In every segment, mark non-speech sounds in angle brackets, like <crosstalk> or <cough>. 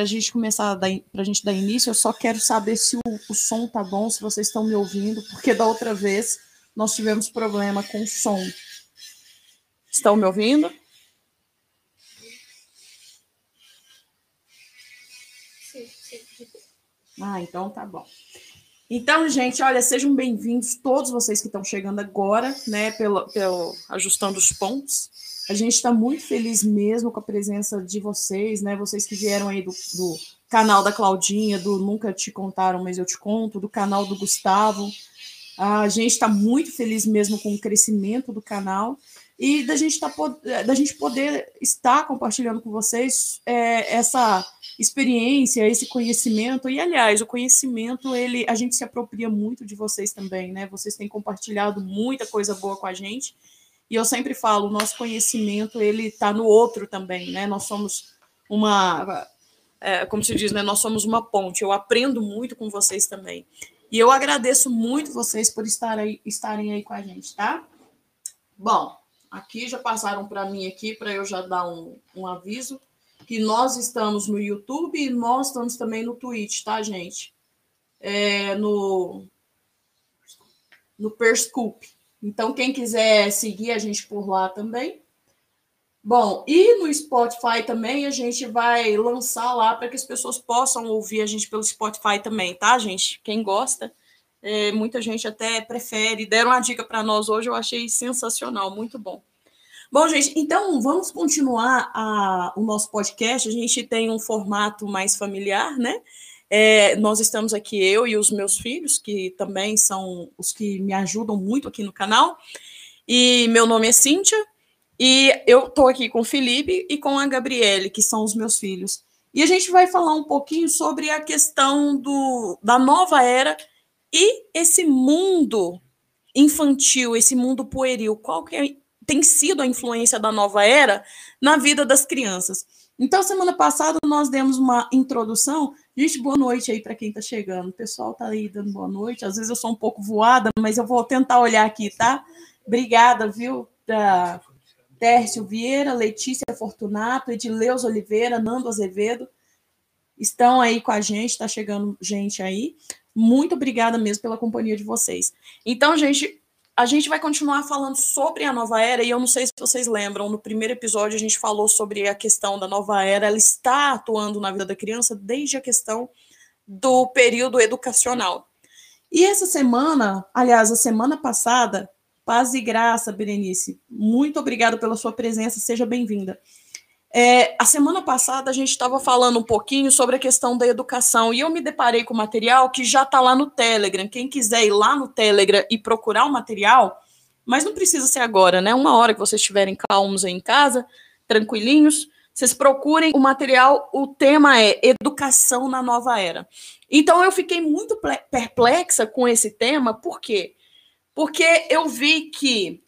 Para a gente começar, para a gente dar início, eu só quero saber se o, o som tá bom, se vocês estão me ouvindo, porque da outra vez nós tivemos problema com o som. Estão me ouvindo? Ah, então tá bom. Então, gente, olha, sejam bem-vindos todos vocês que estão chegando agora, né, pelo, pelo ajustando os pontos. A gente está muito feliz mesmo com a presença de vocês, né? Vocês que vieram aí do, do canal da Claudinha, do Nunca Te Contaram, mas eu te conto, do canal do Gustavo. A gente está muito feliz mesmo com o crescimento do canal e da gente, tá, da gente poder estar compartilhando com vocês é, essa experiência, esse conhecimento. E, aliás, o conhecimento, ele a gente se apropria muito de vocês também, né? Vocês têm compartilhado muita coisa boa com a gente. E eu sempre falo, o nosso conhecimento, ele está no outro também, né? Nós somos uma... É, como se diz, né? Nós somos uma ponte. Eu aprendo muito com vocês também. E eu agradeço muito vocês por estar aí, estarem aí com a gente, tá? Bom, aqui, já passaram para mim aqui, para eu já dar um, um aviso, que nós estamos no YouTube e nós estamos também no Twitch, tá, gente? É, no, no Periscope. Então, quem quiser seguir a gente por lá também. Bom, e no Spotify também a gente vai lançar lá para que as pessoas possam ouvir a gente pelo Spotify também, tá, gente? Quem gosta, é, muita gente até prefere. Deram uma dica para nós hoje, eu achei sensacional, muito bom. Bom, gente, então vamos continuar a, o nosso podcast. A gente tem um formato mais familiar, né? É, nós estamos aqui, eu e os meus filhos, que também são os que me ajudam muito aqui no canal. E meu nome é Cíntia, e eu estou aqui com o Felipe e com a Gabriele, que são os meus filhos. E a gente vai falar um pouquinho sobre a questão do, da nova era e esse mundo infantil, esse mundo pueril, qual que é, tem sido a influência da nova era na vida das crianças? Então, semana passada nós demos uma introdução. Gente, boa noite aí para quem está chegando. O pessoal está aí dando boa noite. Às vezes eu sou um pouco voada, mas eu vou tentar olhar aqui, tá? Obrigada, viu? Da Tércio Vieira, Letícia Fortunato, Edileus Oliveira, Nando Azevedo. Estão aí com a gente, está chegando gente aí. Muito obrigada mesmo pela companhia de vocês. Então, gente, a gente vai continuar falando sobre a nova era, e eu não sei se vocês lembram, no primeiro episódio a gente falou sobre a questão da nova era, ela está atuando na vida da criança desde a questão do período educacional. E essa semana, aliás, a semana passada, paz e graça, Berenice, muito obrigada pela sua presença, seja bem-vinda. É, a semana passada a gente estava falando um pouquinho sobre a questão da educação e eu me deparei com material que já está lá no Telegram. Quem quiser ir lá no Telegram e procurar o material, mas não precisa ser agora, né? Uma hora que vocês estiverem calmos aí em casa, tranquilinhos, vocês procurem o material. O tema é Educação na Nova Era. Então eu fiquei muito perplexa com esse tema, por quê? Porque eu vi que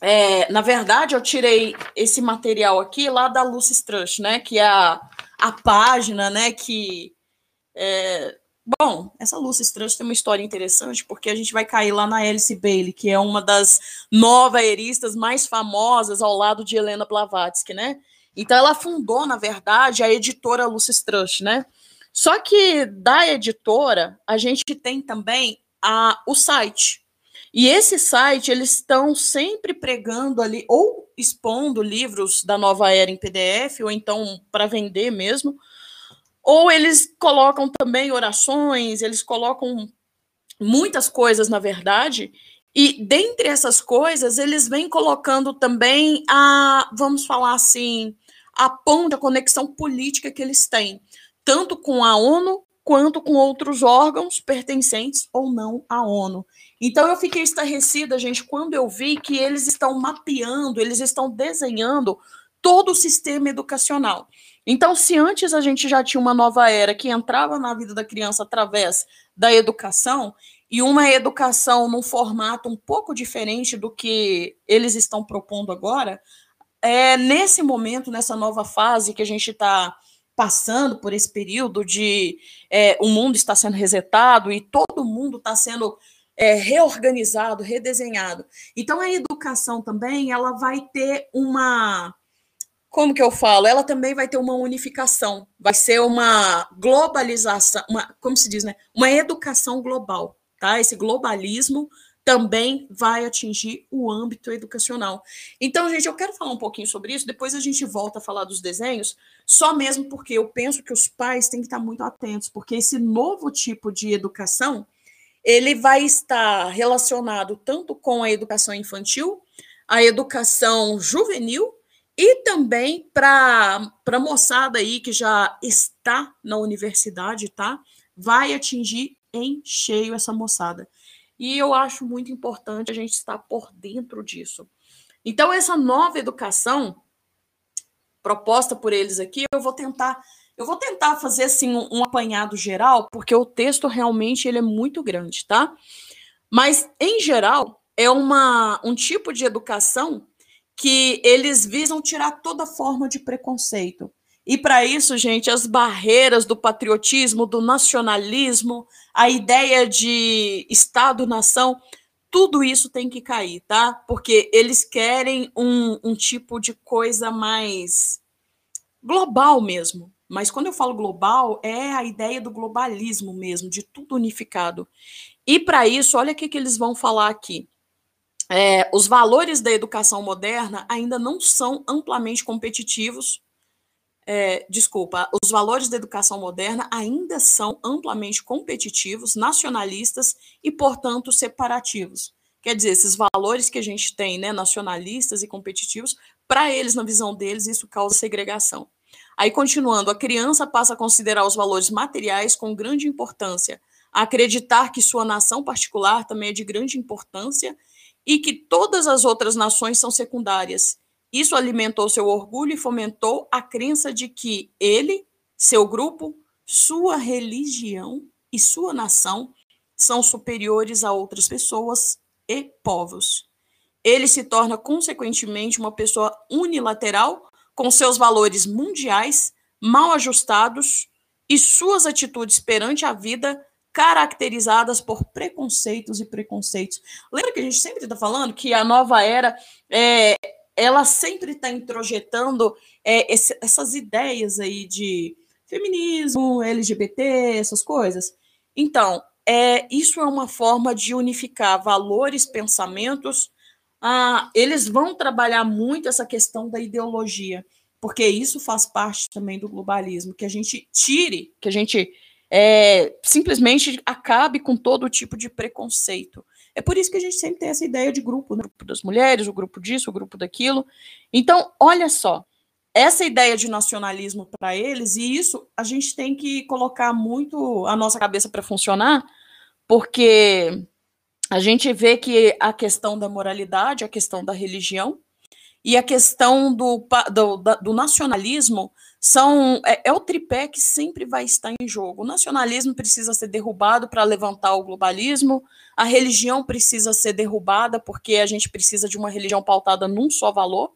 é, na verdade, eu tirei esse material aqui lá da Lucy Strush, né? Que é a, a página, né? Que. É, bom, essa Lucy Strush tem uma história interessante, porque a gente vai cair lá na Alice Bailey, que é uma das nova-eristas mais famosas ao lado de Helena Blavatsky, né? Então, ela fundou, na verdade, a editora Lucy Strush, né? Só que da editora, a gente tem também a, o site, e esse site, eles estão sempre pregando ali, ou expondo livros da nova era em PDF, ou então para vender mesmo, ou eles colocam também orações, eles colocam muitas coisas, na verdade, e dentre essas coisas, eles vêm colocando também a, vamos falar assim, a ponta, a conexão política que eles têm, tanto com a ONU quanto com outros órgãos pertencentes ou não à ONU. Então eu fiquei estarrecida, gente, quando eu vi que eles estão mapeando, eles estão desenhando todo o sistema educacional. Então, se antes a gente já tinha uma nova era que entrava na vida da criança através da educação, e uma educação num formato um pouco diferente do que eles estão propondo agora, é nesse momento, nessa nova fase que a gente está passando por esse período de é, o mundo está sendo resetado e todo mundo está sendo é, reorganizado, redesenhado. Então a educação também ela vai ter uma como que eu falo? Ela também vai ter uma unificação, vai ser uma globalização, uma, como se diz, né? Uma educação global, tá? Esse globalismo também vai atingir o âmbito educacional. Então, gente, eu quero falar um pouquinho sobre isso, depois a gente volta a falar dos desenhos, só mesmo porque eu penso que os pais têm que estar muito atentos, porque esse novo tipo de educação, ele vai estar relacionado tanto com a educação infantil, a educação juvenil e também para a moçada aí que já está na universidade, tá? Vai atingir em cheio essa moçada. E eu acho muito importante a gente estar por dentro disso. Então, essa nova educação proposta por eles aqui, eu vou tentar, eu vou tentar fazer assim um, um apanhado geral, porque o texto realmente ele é muito grande, tá? Mas em geral, é uma um tipo de educação que eles visam tirar toda forma de preconceito. E para isso, gente, as barreiras do patriotismo, do nacionalismo, a ideia de Estado-nação, tudo isso tem que cair, tá? Porque eles querem um, um tipo de coisa mais global mesmo. Mas quando eu falo global, é a ideia do globalismo mesmo, de tudo unificado. E para isso, olha o que, que eles vão falar aqui é, os valores da educação moderna ainda não são amplamente competitivos. É, desculpa, os valores da educação moderna ainda são amplamente competitivos, nacionalistas e, portanto, separativos. Quer dizer, esses valores que a gente tem, né, nacionalistas e competitivos, para eles, na visão deles, isso causa segregação. Aí, continuando, a criança passa a considerar os valores materiais com grande importância, a acreditar que sua nação particular também é de grande importância e que todas as outras nações são secundárias. Isso alimentou seu orgulho e fomentou a crença de que ele, seu grupo, sua religião e sua nação são superiores a outras pessoas e povos. Ele se torna, consequentemente, uma pessoa unilateral, com seus valores mundiais mal ajustados e suas atitudes perante a vida caracterizadas por preconceitos e preconceitos. Lembra que a gente sempre está falando que a nova era é, ela sempre está introjetando é, esse, essas ideias aí de feminismo, LGBT, essas coisas. Então, é, isso é uma forma de unificar valores, pensamentos. Ah, eles vão trabalhar muito essa questão da ideologia, porque isso faz parte também do globalismo, que a gente tire, que a gente é, simplesmente acabe com todo tipo de preconceito. É por isso que a gente sempre tem essa ideia de grupo, né? o grupo das mulheres, o grupo disso, o grupo daquilo. Então, olha só, essa ideia de nacionalismo para eles, e isso a gente tem que colocar muito a nossa cabeça para funcionar, porque a gente vê que a questão da moralidade, a questão da religião e a questão do, do, do nacionalismo são é, é, o tripé que sempre vai estar em jogo. O nacionalismo precisa ser derrubado para levantar o globalismo, a religião precisa ser derrubada porque a gente precisa de uma religião pautada num só valor,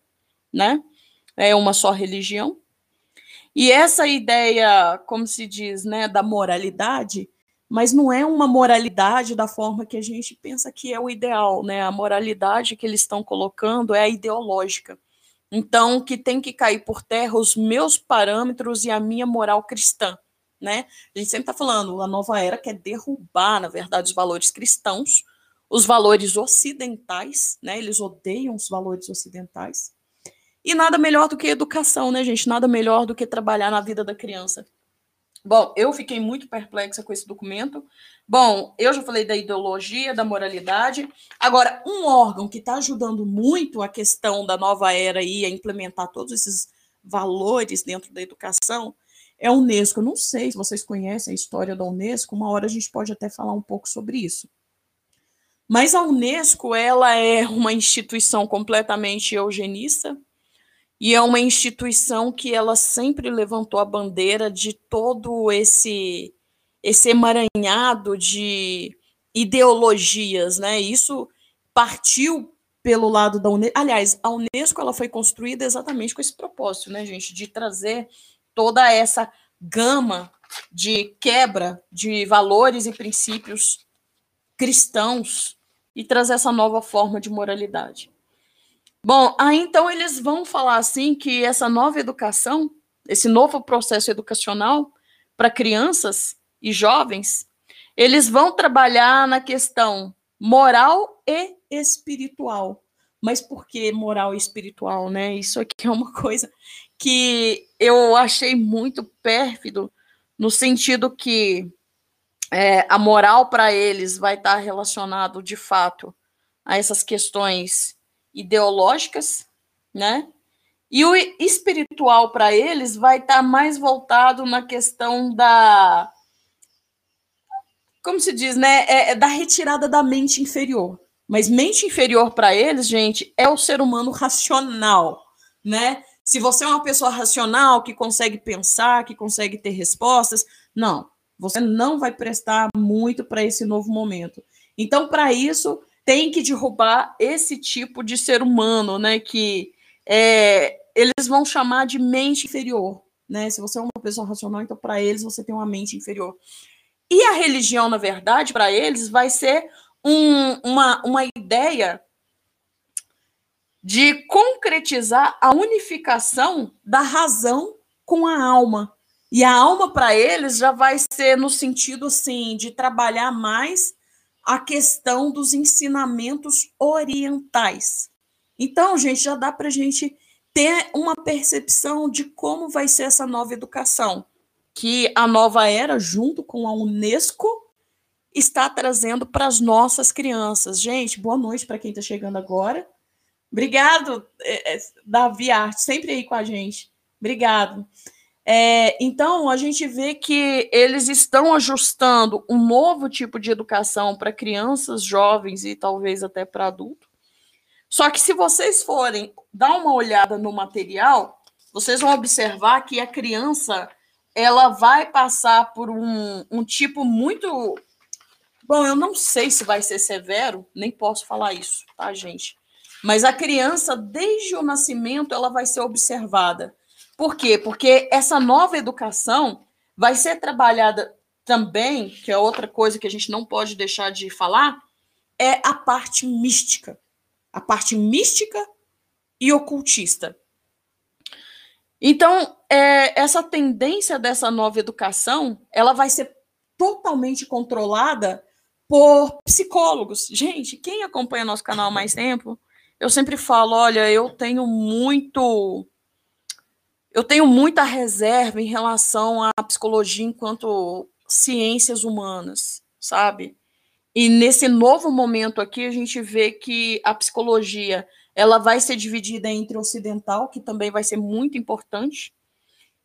né? É uma só religião. E essa ideia, como se diz, né, da moralidade, mas não é uma moralidade da forma que a gente pensa que é o ideal, né? A moralidade que eles estão colocando é a ideológica. Então, que tem que cair por terra os meus parâmetros e a minha moral cristã, né? A gente sempre está falando, a nova era quer derrubar, na verdade, os valores cristãos, os valores ocidentais, né? Eles odeiam os valores ocidentais. E nada melhor do que educação, né, gente? Nada melhor do que trabalhar na vida da criança. Bom, eu fiquei muito perplexa com esse documento. Bom, eu já falei da ideologia, da moralidade. Agora, um órgão que está ajudando muito a questão da nova era e a implementar todos esses valores dentro da educação é a Unesco. Eu não sei se vocês conhecem a história da Unesco, uma hora a gente pode até falar um pouco sobre isso. Mas a Unesco, ela é uma instituição completamente eugenista, e é uma instituição que ela sempre levantou a bandeira de todo esse esse emaranhado de ideologias, né? Isso partiu pelo lado da Unesco. Aliás, a Unesco ela foi construída exatamente com esse propósito, né, gente, de trazer toda essa gama de quebra de valores e princípios cristãos e trazer essa nova forma de moralidade. Bom, aí então eles vão falar assim que essa nova educação, esse novo processo educacional para crianças e jovens, eles vão trabalhar na questão moral e espiritual. Mas por que moral e espiritual, né? Isso aqui é uma coisa que eu achei muito pérfido, no sentido que é, a moral para eles vai estar relacionado de fato a essas questões ideológicas, né? E o espiritual para eles vai estar mais voltado na questão da como se diz, né? É, é da retirada da mente inferior. Mas mente inferior para eles, gente, é o ser humano racional, né? Se você é uma pessoa racional que consegue pensar, que consegue ter respostas, não, você não vai prestar muito para esse novo momento. Então, para isso, tem que derrubar esse tipo de ser humano, né? Que é, eles vão chamar de mente inferior, né? Se você é uma pessoa racional, então para eles você tem uma mente inferior. E a religião, na verdade, para eles vai ser um, uma, uma ideia de concretizar a unificação da razão com a alma. E a alma para eles já vai ser no sentido assim de trabalhar mais a questão dos ensinamentos orientais. Então, gente, já dá para a gente ter uma percepção de como vai ser essa nova educação, que a nova era, junto com a Unesco, está trazendo para as nossas crianças. Gente, boa noite para quem está chegando agora. Obrigado, é, é, Davi Arte, sempre aí com a gente. Obrigado. É, então, a gente vê que eles estão ajustando um novo tipo de educação para crianças, jovens e talvez até para adultos. Só que se vocês forem dar uma olhada no material, vocês vão observar que a criança ela vai passar por um, um tipo muito. Bom, eu não sei se vai ser severo, nem posso falar isso, tá, gente? Mas a criança, desde o nascimento, ela vai ser observada por quê? Porque essa nova educação vai ser trabalhada também, que é outra coisa que a gente não pode deixar de falar, é a parte mística. A parte mística e ocultista. Então, é, essa tendência dessa nova educação, ela vai ser totalmente controlada por psicólogos. Gente, quem acompanha nosso canal há mais tempo, eu sempre falo, olha, eu tenho muito eu tenho muita reserva em relação à psicologia enquanto ciências humanas, sabe? E nesse novo momento aqui a gente vê que a psicologia ela vai ser dividida entre ocidental, que também vai ser muito importante,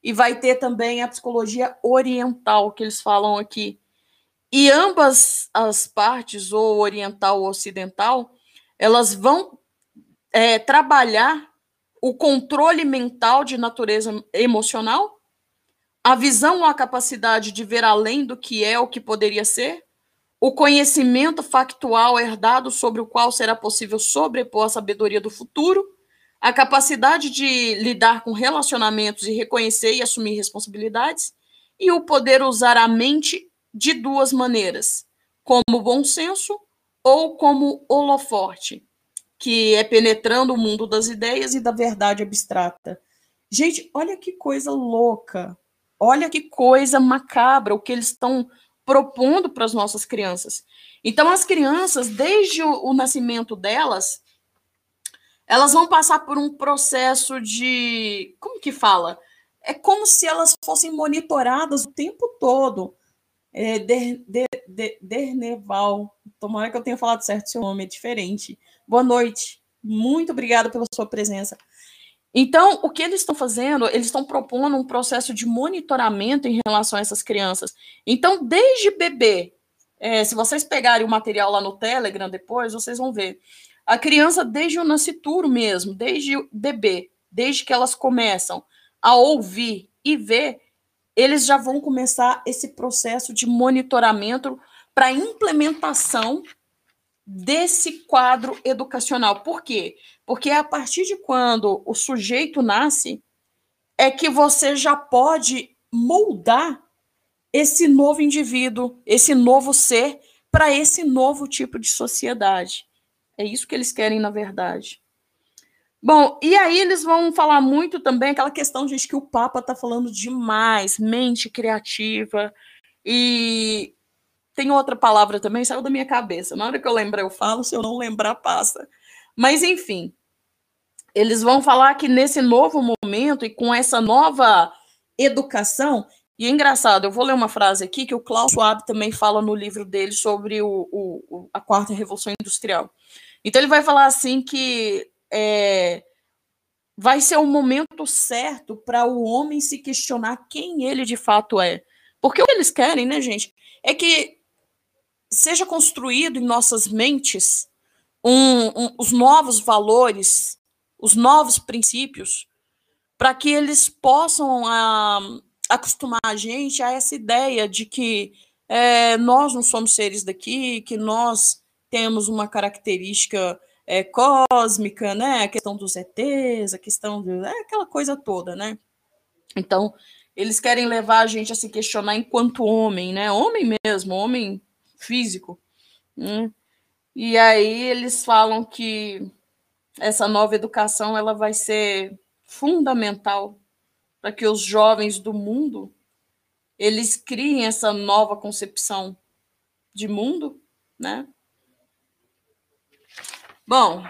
e vai ter também a psicologia oriental, que eles falam aqui. E ambas as partes, ou oriental ou ocidental, elas vão é, trabalhar o controle mental de natureza emocional, a visão ou a capacidade de ver além do que é ou que poderia ser, o conhecimento factual herdado sobre o qual será possível sobrepor a sabedoria do futuro, a capacidade de lidar com relacionamentos e reconhecer e assumir responsabilidades, e o poder usar a mente de duas maneiras, como bom senso ou como holoforte que é penetrando o mundo das ideias e da verdade abstrata. Gente, olha que coisa louca. Olha que coisa macabra o que eles estão propondo para as nossas crianças. Então, as crianças, desde o, o nascimento delas, elas vão passar por um processo de. Como que fala? É como se elas fossem monitoradas o tempo todo. É, der, der, der, Derneval. Tomara que eu tenha falado certo seu nome, é diferente. Boa noite. Muito obrigada pela sua presença. Então, o que eles estão fazendo? Eles estão propondo um processo de monitoramento em relação a essas crianças. Então, desde bebê, é, se vocês pegarem o material lá no Telegram depois, vocês vão ver. A criança, desde o nascituro mesmo, desde bebê, desde que elas começam a ouvir e ver, eles já vão começar esse processo de monitoramento para implementação desse quadro educacional. Por quê? Porque a partir de quando o sujeito nasce é que você já pode moldar esse novo indivíduo, esse novo ser para esse novo tipo de sociedade. É isso que eles querem, na verdade. Bom, e aí eles vão falar muito também aquela questão, gente, que o Papa está falando demais, mente criativa, e tem outra palavra também, saiu da minha cabeça. Na hora que eu lembrar, eu falo, se eu não lembrar, passa. Mas, enfim, eles vão falar que nesse novo momento e com essa nova educação, e é engraçado, eu vou ler uma frase aqui que o Klaus Schwab também fala no livro dele sobre o, o, a quarta revolução industrial. Então ele vai falar assim que é, vai ser o momento certo para o homem se questionar quem ele de fato é. Porque o que eles querem, né, gente, é que seja construído em nossas mentes um, um, os novos valores, os novos princípios, para que eles possam ah, acostumar a gente a essa ideia de que é, nós não somos seres daqui, que nós temos uma característica é, cósmica, né? A questão dos ETs, a questão de é, aquela coisa toda, né? Então, eles querem levar a gente a se questionar enquanto homem, né? Homem mesmo, homem físico. Né? E aí eles falam que essa nova educação ela vai ser fundamental para que os jovens do mundo eles criem essa nova concepção de mundo, né? Bom,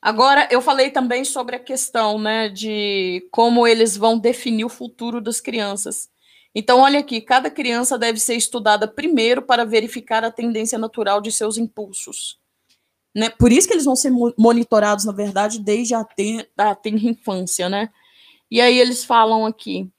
agora eu falei também sobre a questão, né, de como eles vão definir o futuro das crianças. Então, olha aqui, cada criança deve ser estudada primeiro para verificar a tendência natural de seus impulsos. Né? Por isso que eles vão ser monitorados, na verdade, desde a, ten a tenra infância, né? E aí eles falam aqui,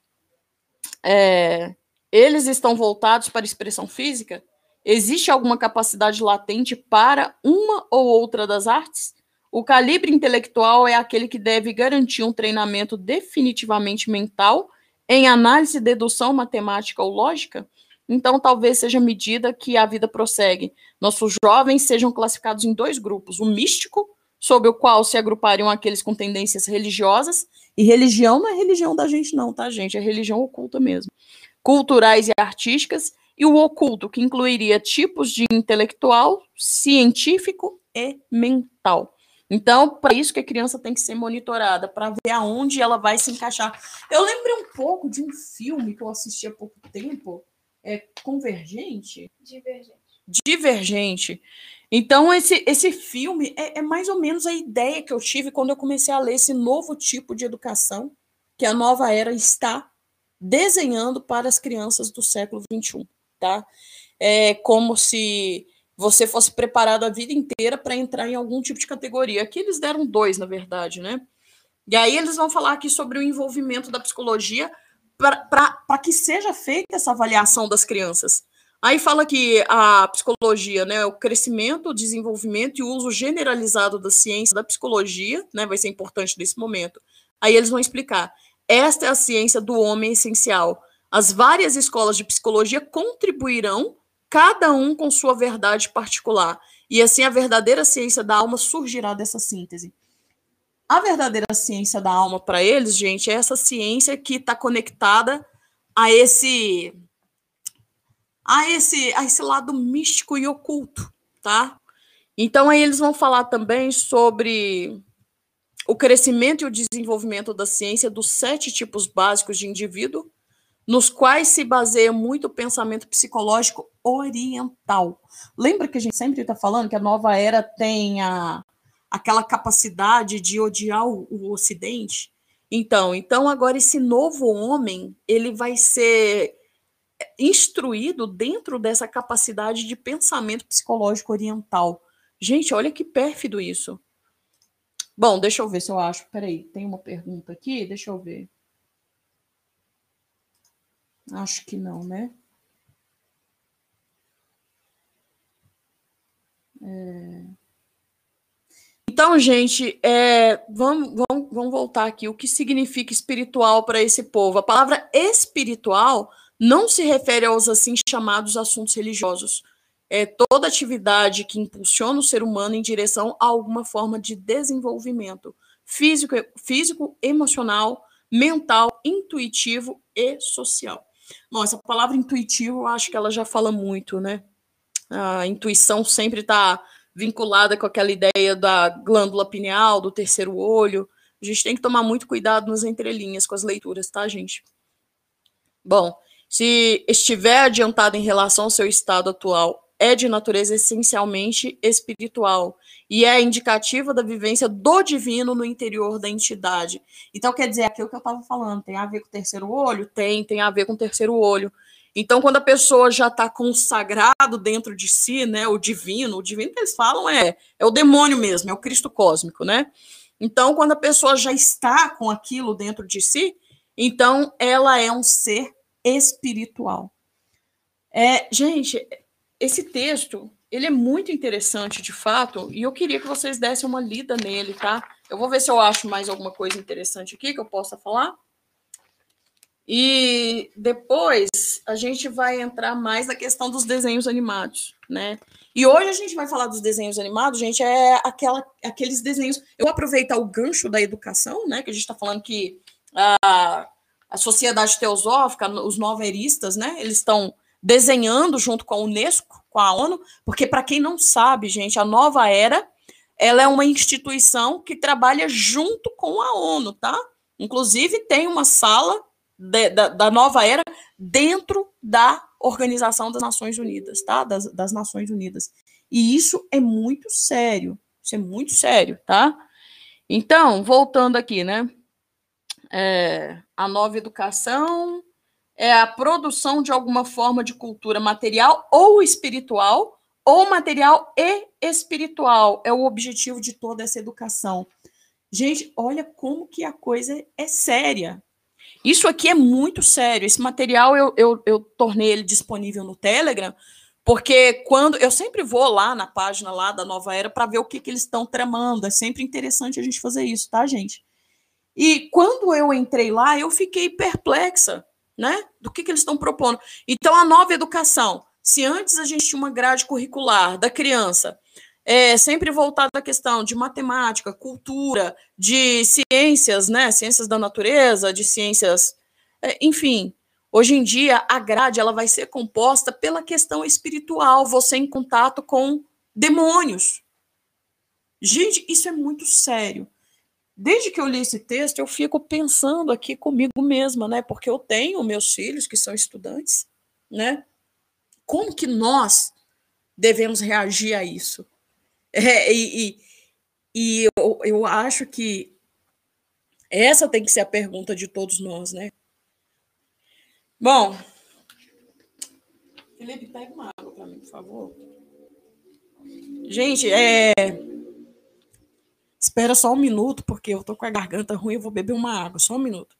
é, eles estão voltados para a expressão física? Existe alguma capacidade latente para uma ou outra das artes? O calibre intelectual é aquele que deve garantir um treinamento definitivamente mental em análise, dedução, matemática ou lógica? Então, talvez seja a medida que a vida prossegue. Nossos jovens sejam classificados em dois grupos: o místico, sob o qual se agrupariam aqueles com tendências religiosas, e religião não é religião da gente, não, tá, gente? É religião oculta mesmo. Culturais e artísticas, e o oculto, que incluiria tipos de intelectual, científico e mental. Então, para isso que a criança tem que ser monitorada, para ver aonde ela vai se encaixar. Eu lembrei um pouco de um filme que eu assisti há pouco tempo, é Convergente? Divergente. Divergente. Então, esse, esse filme é, é, mais ou menos a ideia que eu tive quando eu comecei a ler esse novo tipo de educação que a nova era está desenhando para as crianças do século XXI, tá? É como se você fosse preparado a vida inteira para entrar em algum tipo de categoria. Aqui eles deram dois, na verdade, né? E aí eles vão falar aqui sobre o envolvimento da psicologia para que seja feita essa avaliação das crianças. Aí fala que a psicologia, né, o crescimento, o desenvolvimento e o uso generalizado da ciência da psicologia, né, vai ser importante nesse momento. Aí eles vão explicar. Esta é a ciência do homem essencial. As várias escolas de psicologia contribuirão, cada um com sua verdade particular. E assim a verdadeira ciência da alma surgirá dessa síntese. A verdadeira ciência da alma para eles, gente, é essa ciência que está conectada a esse a esse, a esse lado místico e oculto, tá? Então aí eles vão falar também sobre o crescimento e o desenvolvimento da ciência dos sete tipos básicos de indivíduo, nos quais se baseia muito o pensamento psicológico oriental. Lembra que a gente sempre está falando que a nova era tem a, aquela capacidade de odiar o, o Ocidente? Então, então agora esse novo homem ele vai ser instruído dentro dessa capacidade de pensamento psicológico oriental. Gente, olha que pérfido isso. Bom, deixa eu ver se eu acho. Peraí, tem uma pergunta aqui? Deixa eu ver. Acho que não, né? Então, gente, é, vamos, vamos, vamos voltar aqui. O que significa espiritual para esse povo? A palavra espiritual não se refere aos assim chamados assuntos religiosos. É toda atividade que impulsiona o ser humano em direção a alguma forma de desenvolvimento físico, físico emocional, mental, intuitivo e social. Bom, essa palavra intuitivo, eu acho que ela já fala muito, né? A intuição sempre está vinculada com aquela ideia da glândula pineal, do terceiro olho. A gente tem que tomar muito cuidado nas entrelinhas com as leituras, tá, gente? Bom, se estiver adiantado em relação ao seu estado atual, é de natureza essencialmente espiritual e é indicativa da vivência do divino no interior da entidade. Então, quer dizer, aquilo que eu estava falando, tem a ver com o terceiro olho? Tem, tem a ver com o terceiro olho. Então, quando a pessoa já está consagrado dentro de si, né, o divino, o divino que eles falam é, é o demônio mesmo, é o Cristo cósmico, né? Então, quando a pessoa já está com aquilo dentro de si, então ela é um ser espiritual. É, gente, esse texto, ele é muito interessante de fato, e eu queria que vocês dessem uma lida nele, tá? Eu vou ver se eu acho mais alguma coisa interessante aqui que eu possa falar. E depois a gente vai entrar mais na questão dos desenhos animados, né? E hoje a gente vai falar dos desenhos animados, gente, é aquela, aqueles desenhos. Eu vou aproveitar o gancho da educação, né? Que a gente está falando que a, a sociedade teosófica, os noveristas, né? Eles estão desenhando junto com a Unesco, com a ONU, porque para quem não sabe, gente, a Nova Era, ela é uma instituição que trabalha junto com a ONU, tá? Inclusive tem uma sala de, da, da, nova era dentro da Organização das Nações Unidas, tá? Das, das Nações Unidas. E isso é muito sério. Isso é muito sério, tá? Então, voltando aqui, né? É, a nova educação é a produção de alguma forma de cultura material ou espiritual, ou material e espiritual. É o objetivo de toda essa educação. Gente, olha como que a coisa é séria. Isso aqui é muito sério. Esse material eu, eu, eu tornei ele disponível no Telegram, porque quando eu sempre vou lá na página lá da Nova Era para ver o que, que eles estão tramando. É sempre interessante a gente fazer isso, tá, gente? E quando eu entrei lá, eu fiquei perplexa, né? Do que, que eles estão propondo. Então, a nova educação. Se antes a gente tinha uma grade curricular da criança é, sempre voltado à questão de matemática, cultura, de ciências, né, ciências da natureza, de ciências, é, enfim. Hoje em dia, a grade ela vai ser composta pela questão espiritual, você em contato com demônios. Gente, isso é muito sério. Desde que eu li esse texto, eu fico pensando aqui comigo mesma, né? Porque eu tenho meus filhos que são estudantes, né? Como que nós devemos reagir a isso? É, e, e, e eu, eu acho que essa tem que ser a pergunta de todos nós, né? Bom, Felipe, pega uma água para mim, por favor. Gente, é... espera só um minuto, porque eu tô com a garganta ruim, eu vou beber uma água, só um minuto.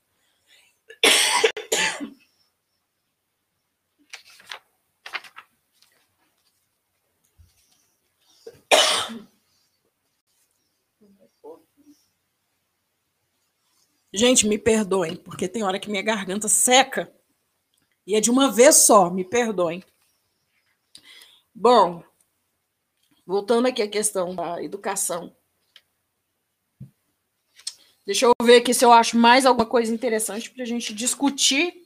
Gente, me perdoem, porque tem hora que minha garganta seca e é de uma vez só, me perdoem. Bom, voltando aqui à questão da educação. Deixa eu ver aqui se eu acho mais alguma coisa interessante para a gente discutir.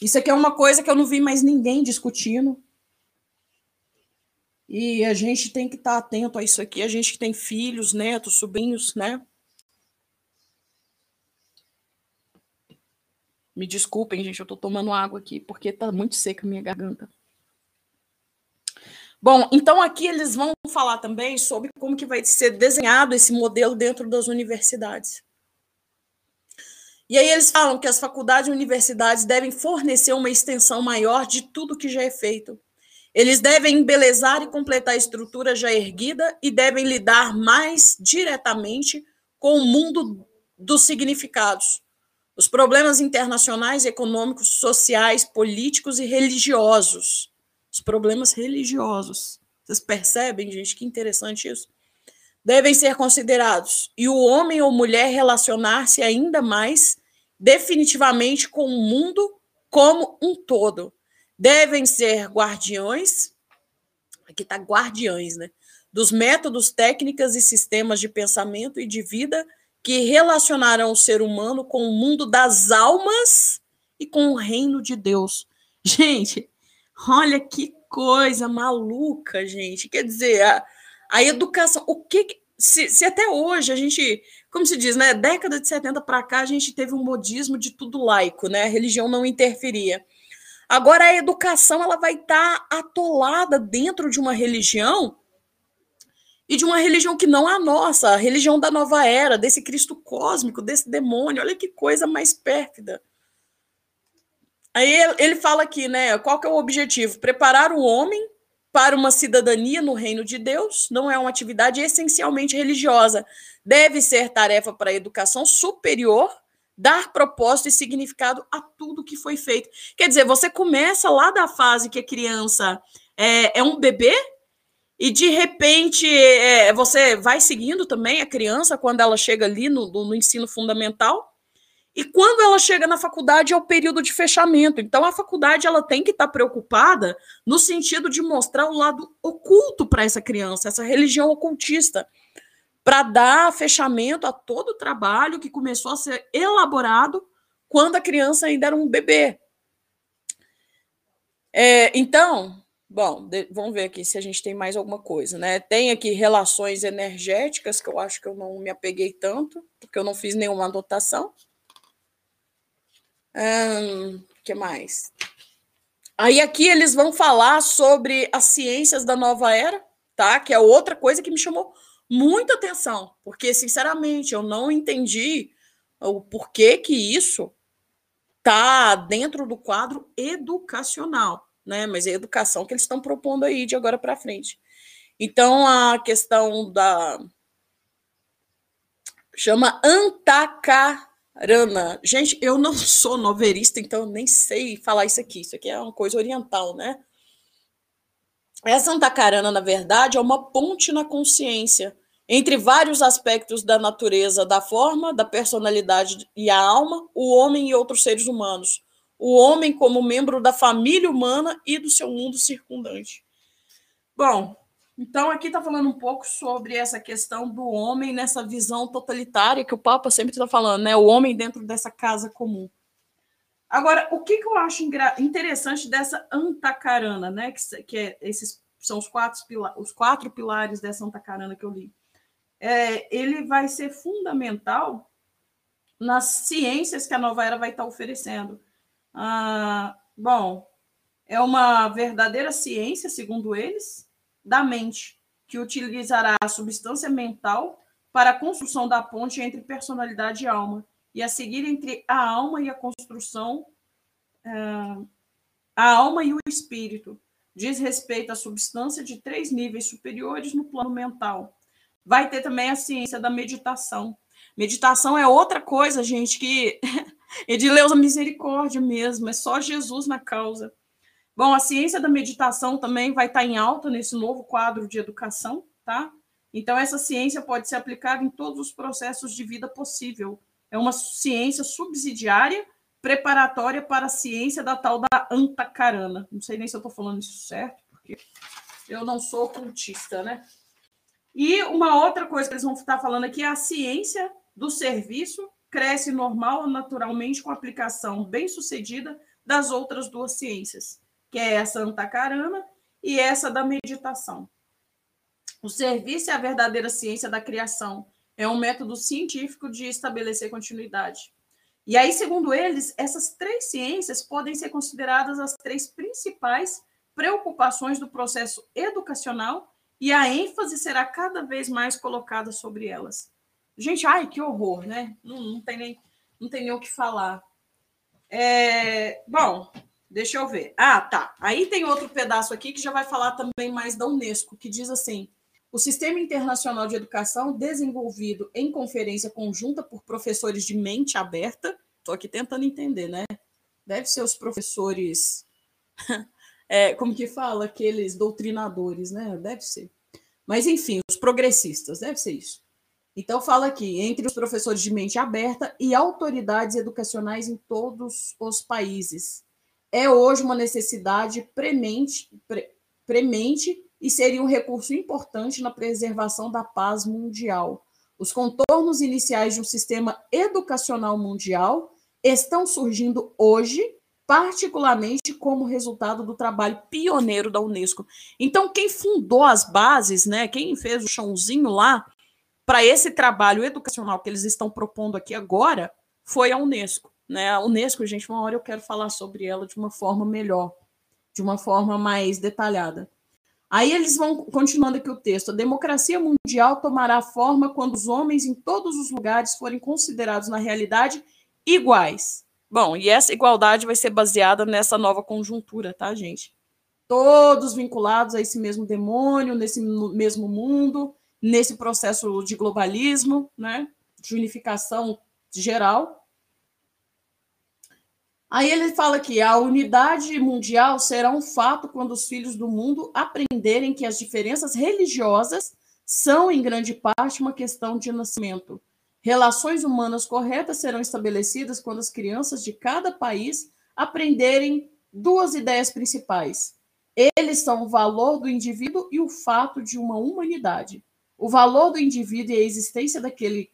Isso aqui é uma coisa que eu não vi mais ninguém discutindo. E a gente tem que estar atento a isso aqui. A gente que tem filhos, netos, sobrinhos, né? Me desculpem, gente, eu tô tomando água aqui porque tá muito seca a minha garganta. Bom, então aqui eles vão falar também sobre como que vai ser desenhado esse modelo dentro das universidades. E aí eles falam que as faculdades e universidades devem fornecer uma extensão maior de tudo que já é feito. Eles devem embelezar e completar a estrutura já erguida e devem lidar mais diretamente com o mundo dos significados, os problemas internacionais, econômicos, sociais, políticos e religiosos. Os problemas religiosos. Vocês percebem, gente, que interessante isso? Devem ser considerados. E o homem ou mulher relacionar-se ainda mais definitivamente com o mundo como um todo. Devem ser guardiões, aqui está guardiões, né? Dos métodos, técnicas e sistemas de pensamento e de vida que relacionarão o ser humano com o mundo das almas e com o reino de Deus. <laughs> Gente, olha que coisa maluca, gente. Quer dizer, a, a educação, o que. Se, se, até hoje a gente, como se diz, né? Década de 70 para cá, a gente teve um modismo de tudo laico, né? A religião não interferia. Agora a educação ela vai estar tá atolada dentro de uma religião e de uma religião que não é a nossa, a religião da nova era, desse Cristo cósmico, desse demônio. Olha que coisa mais pérfida. Aí ele fala aqui, né? Qual que é o objetivo? Preparar o homem para uma cidadania no reino de Deus não é uma atividade essencialmente religiosa. Deve ser tarefa para a educação superior, dar propósito e significado a tudo que foi feito. Quer dizer, você começa lá da fase que a criança é, é um bebê, e de repente é, você vai seguindo também a criança quando ela chega ali no, no ensino fundamental. E quando ela chega na faculdade é o período de fechamento. Então a faculdade ela tem que estar tá preocupada no sentido de mostrar o lado oculto para essa criança, essa religião ocultista, para dar fechamento a todo o trabalho que começou a ser elaborado quando a criança ainda era um bebê. É, então, bom, de, vamos ver aqui se a gente tem mais alguma coisa, né? Tem aqui relações energéticas que eu acho que eu não me apeguei tanto, porque eu não fiz nenhuma anotação. O que mais? Aí aqui eles vão falar sobre as ciências da nova era, tá? Que é outra coisa que me chamou muita atenção, porque sinceramente eu não entendi o porquê que isso tá dentro do quadro educacional, né? Mas é a educação que eles estão propondo aí de agora para frente. Então a questão da chama Antaca Rana. Gente, eu não <laughs> sou novelista, então nem sei falar isso aqui. Isso aqui é uma coisa oriental, né? Essa antacarana, na verdade, é uma ponte na consciência entre vários aspectos da natureza, da forma, da personalidade e a alma, o homem e outros seres humanos. O homem como membro da família humana e do seu mundo circundante. Bom, então, aqui está falando um pouco sobre essa questão do homem nessa visão totalitária que o Papa sempre está falando, né? O homem dentro dessa casa comum. Agora, o que, que eu acho interessante dessa antacarana, né? Que, que é, esses são os quatro, os quatro pilares dessa antacarana que eu li. É, ele vai ser fundamental nas ciências que a nova era vai estar tá oferecendo. Ah, bom, é uma verdadeira ciência, segundo eles, da mente, que utilizará a substância mental para a construção da ponte entre personalidade e alma, e a seguir entre a alma e a construção, uh, a alma e o espírito. Diz respeito à substância de três níveis superiores no plano mental. Vai ter também a ciência da meditação. Meditação é outra coisa, gente, que <laughs> é de Deus a misericórdia mesmo, é só Jesus na causa. Bom, a ciência da meditação também vai estar em alta nesse novo quadro de educação, tá? Então, essa ciência pode ser aplicada em todos os processos de vida possível. É uma ciência subsidiária, preparatória para a ciência da tal da antacarana. Não sei nem se eu estou falando isso certo, porque eu não sou cultista, né? E uma outra coisa que eles vão estar falando aqui é a ciência do serviço cresce normal naturalmente com a aplicação bem sucedida das outras duas ciências que é essa antacarana, e essa da meditação. O serviço é a verdadeira ciência da criação, é um método científico de estabelecer continuidade. E aí, segundo eles, essas três ciências podem ser consideradas as três principais preocupações do processo educacional e a ênfase será cada vez mais colocada sobre elas. Gente, ai, que horror, né? Não, não tem, nem, não tem nem o que falar. É, bom, Deixa eu ver. Ah, tá. Aí tem outro pedaço aqui que já vai falar também mais da Unesco, que diz assim: o Sistema Internacional de Educação, desenvolvido em conferência conjunta por professores de mente aberta, estou aqui tentando entender, né? Deve ser os professores, <laughs> é, como que fala, aqueles doutrinadores, né? Deve ser. Mas, enfim, os progressistas, deve ser isso. Então, fala aqui, entre os professores de mente aberta e autoridades educacionais em todos os países é hoje uma necessidade premente, pre, premente e seria um recurso importante na preservação da paz mundial. Os contornos iniciais de um sistema educacional mundial estão surgindo hoje particularmente como resultado do trabalho pioneiro da Unesco. Então, quem fundou as bases, né, quem fez o chãozinho lá para esse trabalho educacional que eles estão propondo aqui agora, foi a Unesco. Né? A Unesco, gente, uma hora eu quero falar sobre ela de uma forma melhor, de uma forma mais detalhada. Aí eles vão continuando aqui o texto. A democracia mundial tomará forma quando os homens em todos os lugares forem considerados na realidade iguais. Bom, e essa igualdade vai ser baseada nessa nova conjuntura, tá, gente? Todos vinculados a esse mesmo demônio, nesse mesmo mundo, nesse processo de globalismo, né? De unificação geral. Aí ele fala que a unidade mundial será um fato quando os filhos do mundo aprenderem que as diferenças religiosas são, em grande parte, uma questão de nascimento. Relações humanas corretas serão estabelecidas quando as crianças de cada país aprenderem duas ideias principais. Eles são o valor do indivíduo e o fato de uma humanidade. O valor do indivíduo e a existência daquele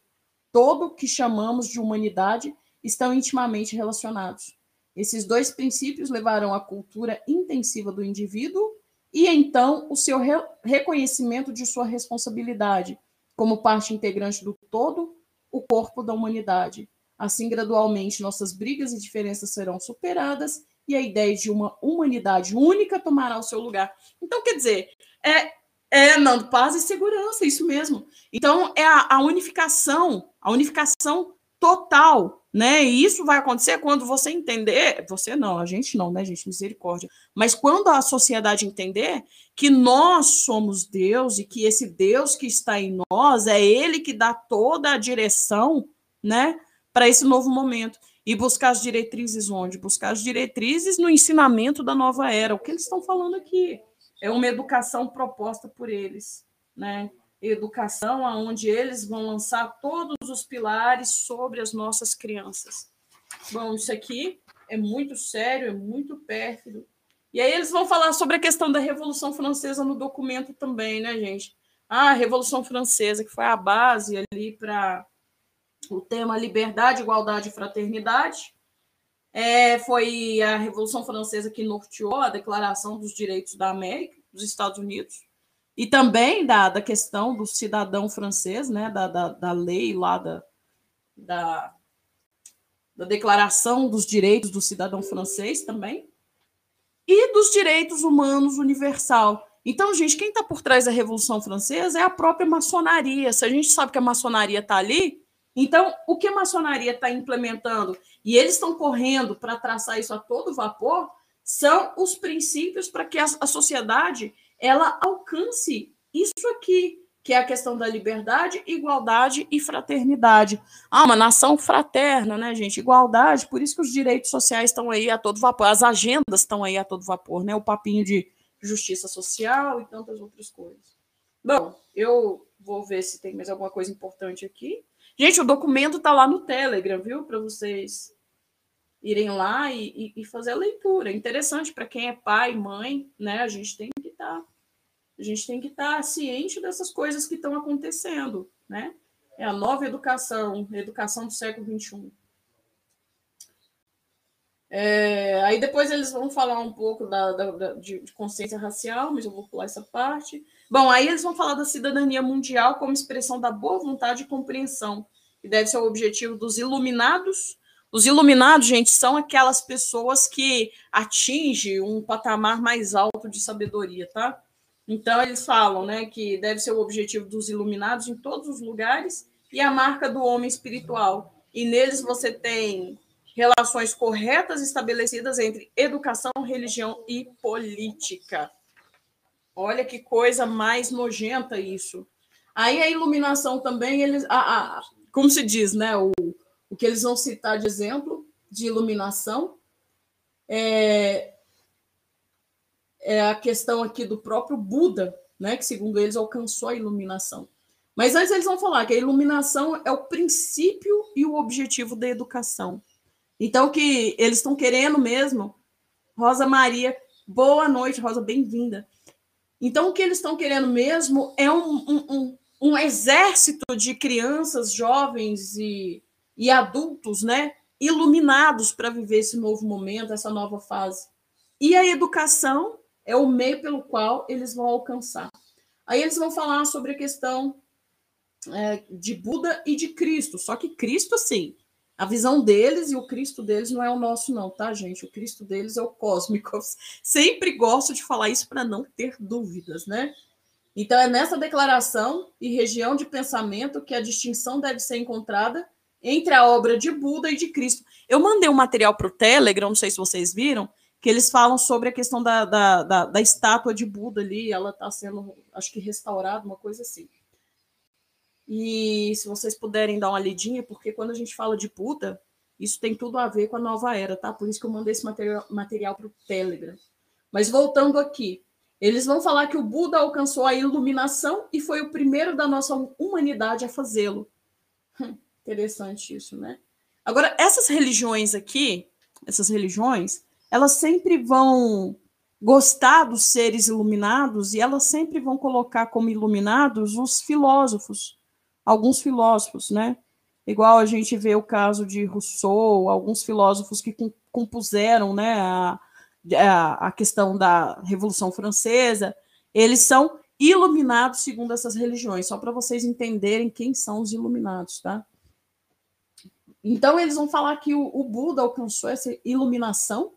todo que chamamos de humanidade estão intimamente relacionados. Esses dois princípios levarão à cultura intensiva do indivíduo e então o seu re reconhecimento de sua responsabilidade como parte integrante do todo, o corpo da humanidade. Assim, gradualmente, nossas brigas e diferenças serão superadas e a ideia de uma humanidade única tomará o seu lugar. Então, quer dizer, é, é Nando, paz e segurança, isso mesmo. Então, é a, a unificação, a unificação total né? E isso vai acontecer quando você entender, você não, a gente não, né, gente, misericórdia. Mas quando a sociedade entender que nós somos Deus e que esse Deus que está em nós é ele que dá toda a direção, né, para esse novo momento. E buscar as diretrizes onde? Buscar as diretrizes no ensinamento da nova era. O que eles estão falando aqui é uma educação proposta por eles, né? educação, aonde eles vão lançar todos os pilares sobre as nossas crianças. Bom, isso aqui é muito sério, é muito pérfido. E aí eles vão falar sobre a questão da Revolução Francesa no documento também, né, gente? Ah, a Revolução Francesa, que foi a base ali para o tema liberdade, igualdade e fraternidade. É, foi a Revolução Francesa que norteou a Declaração dos Direitos da América, dos Estados Unidos e também da, da questão do cidadão francês, né, da, da, da lei lá da, da, da Declaração dos Direitos do Cidadão Francês também, e dos direitos humanos universal. Então, gente, quem está por trás da Revolução Francesa é a própria maçonaria. Se a gente sabe que a maçonaria está ali, então o que a maçonaria está implementando e eles estão correndo para traçar isso a todo vapor são os princípios para que a, a sociedade ela alcance isso aqui, que é a questão da liberdade, igualdade e fraternidade. Ah, uma nação fraterna, né, gente? Igualdade, por isso que os direitos sociais estão aí a todo vapor, as agendas estão aí a todo vapor, né? O papinho de justiça social e tantas outras coisas. Bom, eu vou ver se tem mais alguma coisa importante aqui. Gente, o documento está lá no Telegram, viu? Para vocês irem lá e, e, fazer a leitura. É interessante para quem é pai, mãe, né? A gente tem que estar tá a gente tem que estar tá ciente dessas coisas que estão acontecendo, né? É a nova educação, a educação do século XXI. É, aí depois eles vão falar um pouco da, da, da de, de, consciência racial, mas eu vou pular essa parte. Bom, aí eles vão falar da cidadania mundial como expressão da boa vontade e compreensão, que deve ser o objetivo dos iluminados. Os iluminados, gente, são aquelas pessoas que atingem um patamar mais alto de sabedoria, tá? Então, eles falam né, que deve ser o objetivo dos iluminados em todos os lugares e a marca do homem espiritual. E neles você tem relações corretas estabelecidas entre educação, religião e política. Olha que coisa mais nojenta isso. Aí a iluminação também, eles, a, a, como se diz, né? O, o que eles vão citar de exemplo de iluminação é, é a questão aqui do próprio Buda, né, que segundo eles alcançou a iluminação. Mas antes eles vão falar que a iluminação é o princípio e o objetivo da educação. Então que eles estão querendo mesmo, Rosa Maria, boa noite, Rosa, bem-vinda. Então o que eles estão querendo mesmo é um, um, um, um exército de crianças, jovens e, e adultos, né, iluminados para viver esse novo momento, essa nova fase. E a educação é o meio pelo qual eles vão alcançar. Aí eles vão falar sobre a questão é, de Buda e de Cristo. Só que Cristo, sim, a visão deles e o Cristo deles não é o nosso, não, tá, gente? O Cristo deles é o cósmico. <laughs> Sempre gosto de falar isso para não ter dúvidas, né? Então, é nessa declaração e região de pensamento que a distinção deve ser encontrada entre a obra de Buda e de Cristo. Eu mandei um material para o Telegram, não sei se vocês viram, que eles falam sobre a questão da, da, da, da estátua de Buda ali, ela está sendo, acho que restaurada, uma coisa assim. E se vocês puderem dar uma lidinha, porque quando a gente fala de Buda, isso tem tudo a ver com a nova era, tá? Por isso que eu mandei esse material, material para o Telegram. Mas voltando aqui, eles vão falar que o Buda alcançou a iluminação e foi o primeiro da nossa humanidade a fazê-lo. Hum, interessante isso, né? Agora, essas religiões aqui, essas religiões, elas sempre vão gostar dos seres iluminados e elas sempre vão colocar como iluminados os filósofos, alguns filósofos, né? Igual a gente vê o caso de Rousseau, alguns filósofos que compuseram, né, a, a, questão da Revolução Francesa, eles são iluminados segundo essas religiões, só para vocês entenderem quem são os iluminados, tá? Então eles vão falar que o, o Buda alcançou essa iluminação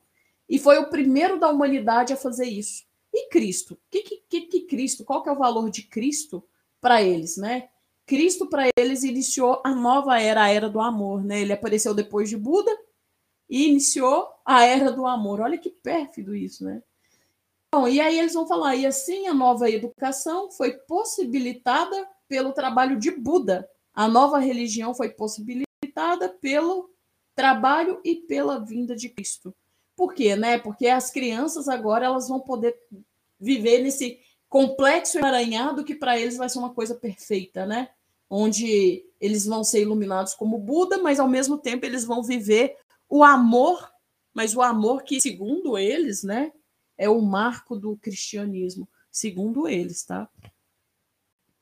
e foi o primeiro da humanidade a fazer isso. E Cristo? Que, que, que Cristo? Qual que é o valor de Cristo para eles, né? Cristo para eles iniciou a nova era, a era do amor, né? Ele apareceu depois de Buda e iniciou a era do amor. Olha que pérfido isso, né? Bom, e aí eles vão falar, e assim a nova educação foi possibilitada pelo trabalho de Buda. A nova religião foi possibilitada pelo trabalho e pela vinda de Cristo. Por quê, né? Porque as crianças agora elas vão poder viver nesse complexo emaranhado que para eles vai ser uma coisa perfeita, né? Onde eles vão ser iluminados como Buda, mas ao mesmo tempo eles vão viver o amor, mas o amor que, segundo eles, né, é o marco do cristianismo, segundo eles, tá?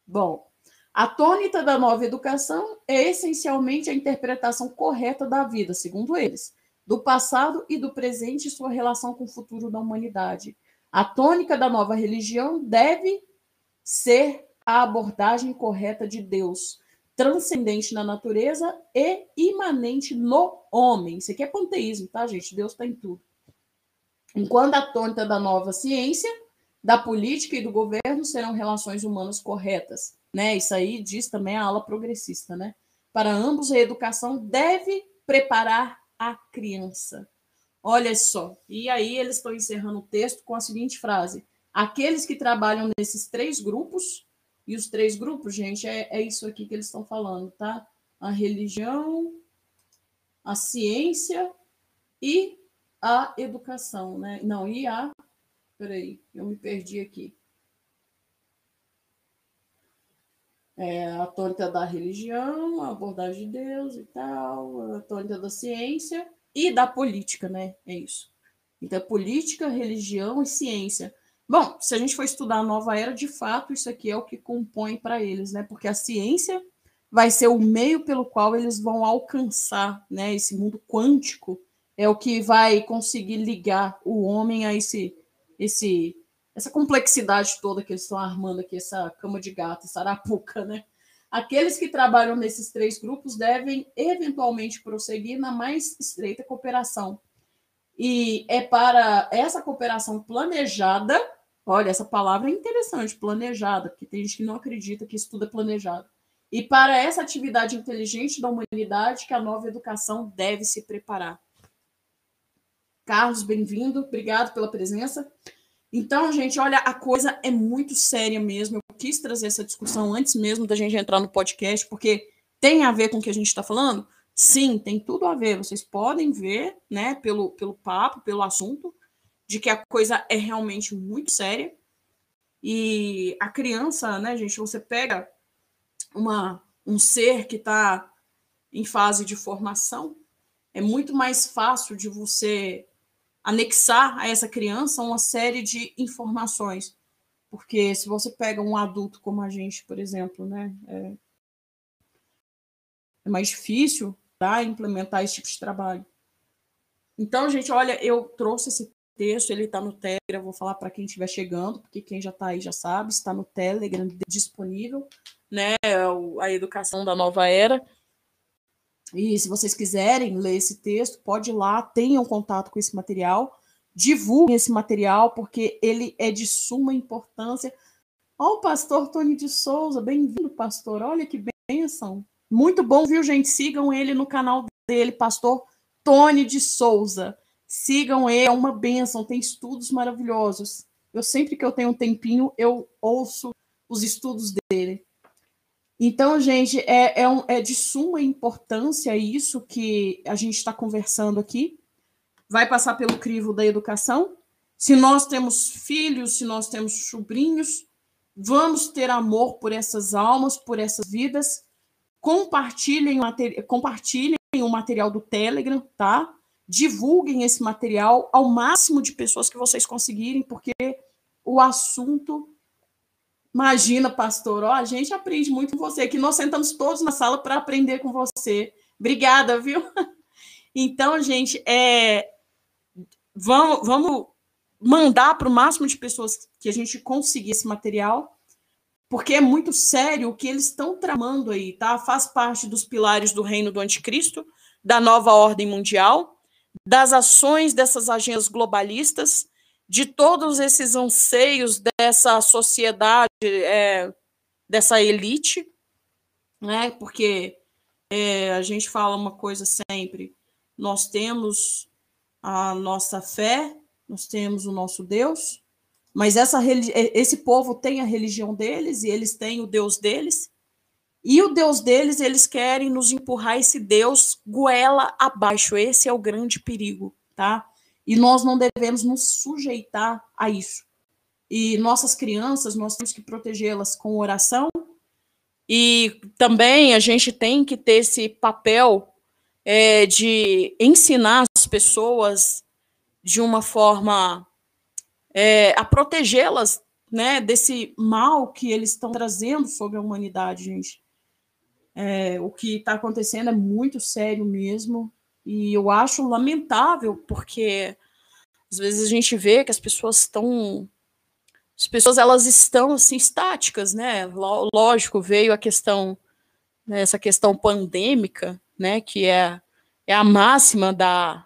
Bom, a tônica da nova educação é essencialmente a interpretação correta da vida, segundo eles do passado e do presente e sua relação com o futuro da humanidade. A tônica da nova religião deve ser a abordagem correta de Deus, transcendente na natureza e imanente no homem. Isso aqui é panteísmo, tá, gente? Deus está em tudo. Enquanto a tônica da nova ciência, da política e do governo serão relações humanas corretas, né? Isso aí diz também a ala progressista, né? Para ambos, a educação deve preparar a criança. Olha só. E aí eles estão encerrando o texto com a seguinte frase: aqueles que trabalham nesses três grupos, e os três grupos, gente, é, é isso aqui que eles estão falando, tá? A religião, a ciência e a educação, né? Não, e a. Peraí, eu me perdi aqui. é, a tônica da religião, a abordagem de Deus e tal, a tônica da ciência e da política, né? É isso. Então, é política, religião e ciência. Bom, se a gente for estudar a nova era, de fato, isso aqui é o que compõe para eles, né? Porque a ciência vai ser o meio pelo qual eles vão alcançar, né? Esse mundo quântico é o que vai conseguir ligar o homem a esse esse essa complexidade toda que eles estão armando aqui, essa cama de gato, essa arapuca, né? Aqueles que trabalham nesses três grupos devem eventualmente prosseguir na mais estreita cooperação. E é para essa cooperação planejada, olha, essa palavra é interessante, planejada, porque tem gente que não acredita que isso tudo é planejado. E para essa atividade inteligente da humanidade que a nova educação deve se preparar. Carlos, bem-vindo, obrigado pela presença. Então, gente, olha, a coisa é muito séria mesmo. Eu quis trazer essa discussão antes mesmo da gente entrar no podcast, porque tem a ver com o que a gente está falando? Sim, tem tudo a ver. Vocês podem ver, né, pelo, pelo papo, pelo assunto, de que a coisa é realmente muito séria. E a criança, né, gente, você pega uma, um ser que está em fase de formação, é muito mais fácil de você anexar a essa criança uma série de informações. Porque se você pega um adulto como a gente, por exemplo, né, é, é mais difícil a implementar esse tipo de trabalho. Então, gente, olha, eu trouxe esse texto, ele está no Telegram, vou falar para quem estiver chegando, porque quem já está aí já sabe, está no Telegram disponível, né, a educação da nova era. E se vocês quiserem ler esse texto, pode ir lá, tenham contato com esse material, divulguem esse material, porque ele é de suma importância. Ó, o pastor Tony de Souza, bem-vindo, pastor. Olha que bênção. Muito bom, viu, gente? Sigam ele no canal dele, pastor Tony de Souza. Sigam ele, é uma bênção, tem estudos maravilhosos. Eu sempre que eu tenho um tempinho, eu ouço os estudos dele. Então, gente, é, é, um, é de suma importância isso que a gente está conversando aqui. Vai passar pelo crivo da educação. Se nós temos filhos, se nós temos sobrinhos, vamos ter amor por essas almas, por essas vidas. Compartilhem, compartilhem o material do Telegram, tá? Divulguem esse material ao máximo de pessoas que vocês conseguirem, porque o assunto. Imagina, pastor, a gente aprende muito com você, que nós sentamos todos na sala para aprender com você. Obrigada, viu? <laughs> Então, gente, é, vamos, vamos mandar para o máximo de pessoas que a gente conseguir esse material, porque é muito sério o que eles estão tramando aí, tá? Faz parte dos pilares do reino do anticristo, da nova ordem mundial, das ações dessas agendas globalistas, de todos esses anseios dessa sociedade, é, dessa elite, né? Porque é, a gente fala uma coisa sempre: nós temos a nossa fé, nós temos o nosso Deus, mas essa, esse povo tem a religião deles e eles têm o Deus deles. E o Deus deles, eles querem nos empurrar esse Deus goela abaixo. Esse é o grande perigo, tá? E nós não devemos nos sujeitar a isso. E nossas crianças, nós temos que protegê-las com oração. E também a gente tem que ter esse papel é, de ensinar as pessoas de uma forma é, a protegê-las né, desse mal que eles estão trazendo sobre a humanidade, gente. É, o que está acontecendo é muito sério mesmo, e eu acho lamentável, porque às vezes a gente vê que as pessoas estão. As pessoas elas estão assim estáticas, né? Lógico, veio a questão, né, essa questão pandêmica, né? Que é, é a máxima da,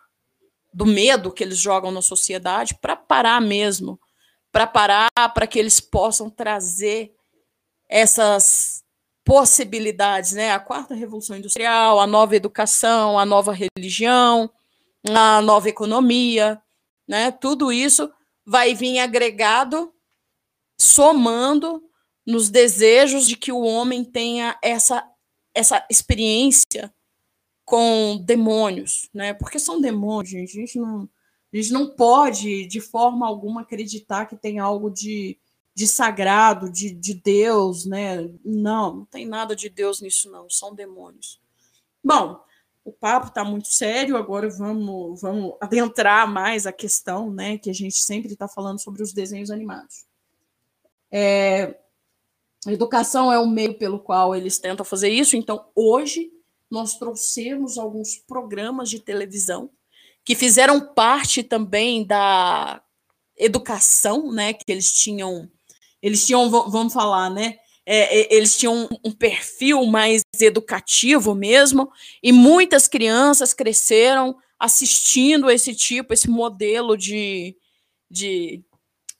do medo que eles jogam na sociedade para parar mesmo, para parar, para que eles possam trazer essas possibilidades, né? A quarta revolução industrial, a nova educação, a nova religião, a nova economia, né? Tudo isso vai vir agregado, somando nos desejos de que o homem tenha essa essa experiência com demônios, né? Porque são demônios, gente. A gente não, a gente não pode, de forma alguma, acreditar que tem algo de, de sagrado, de, de Deus, né? Não, não tem nada de Deus nisso, não. São demônios. Bom, o papo está muito sério, agora vamos, vamos adentrar mais a questão, né? Que a gente sempre está falando sobre os desenhos animados. É, a educação é o meio pelo qual eles tentam fazer isso, então hoje nós trouxemos alguns programas de televisão que fizeram parte também da educação, né, que eles tinham, eles tinham, vamos falar, né, é, eles tinham um perfil mais educativo mesmo, e muitas crianças cresceram assistindo esse tipo, esse modelo de, de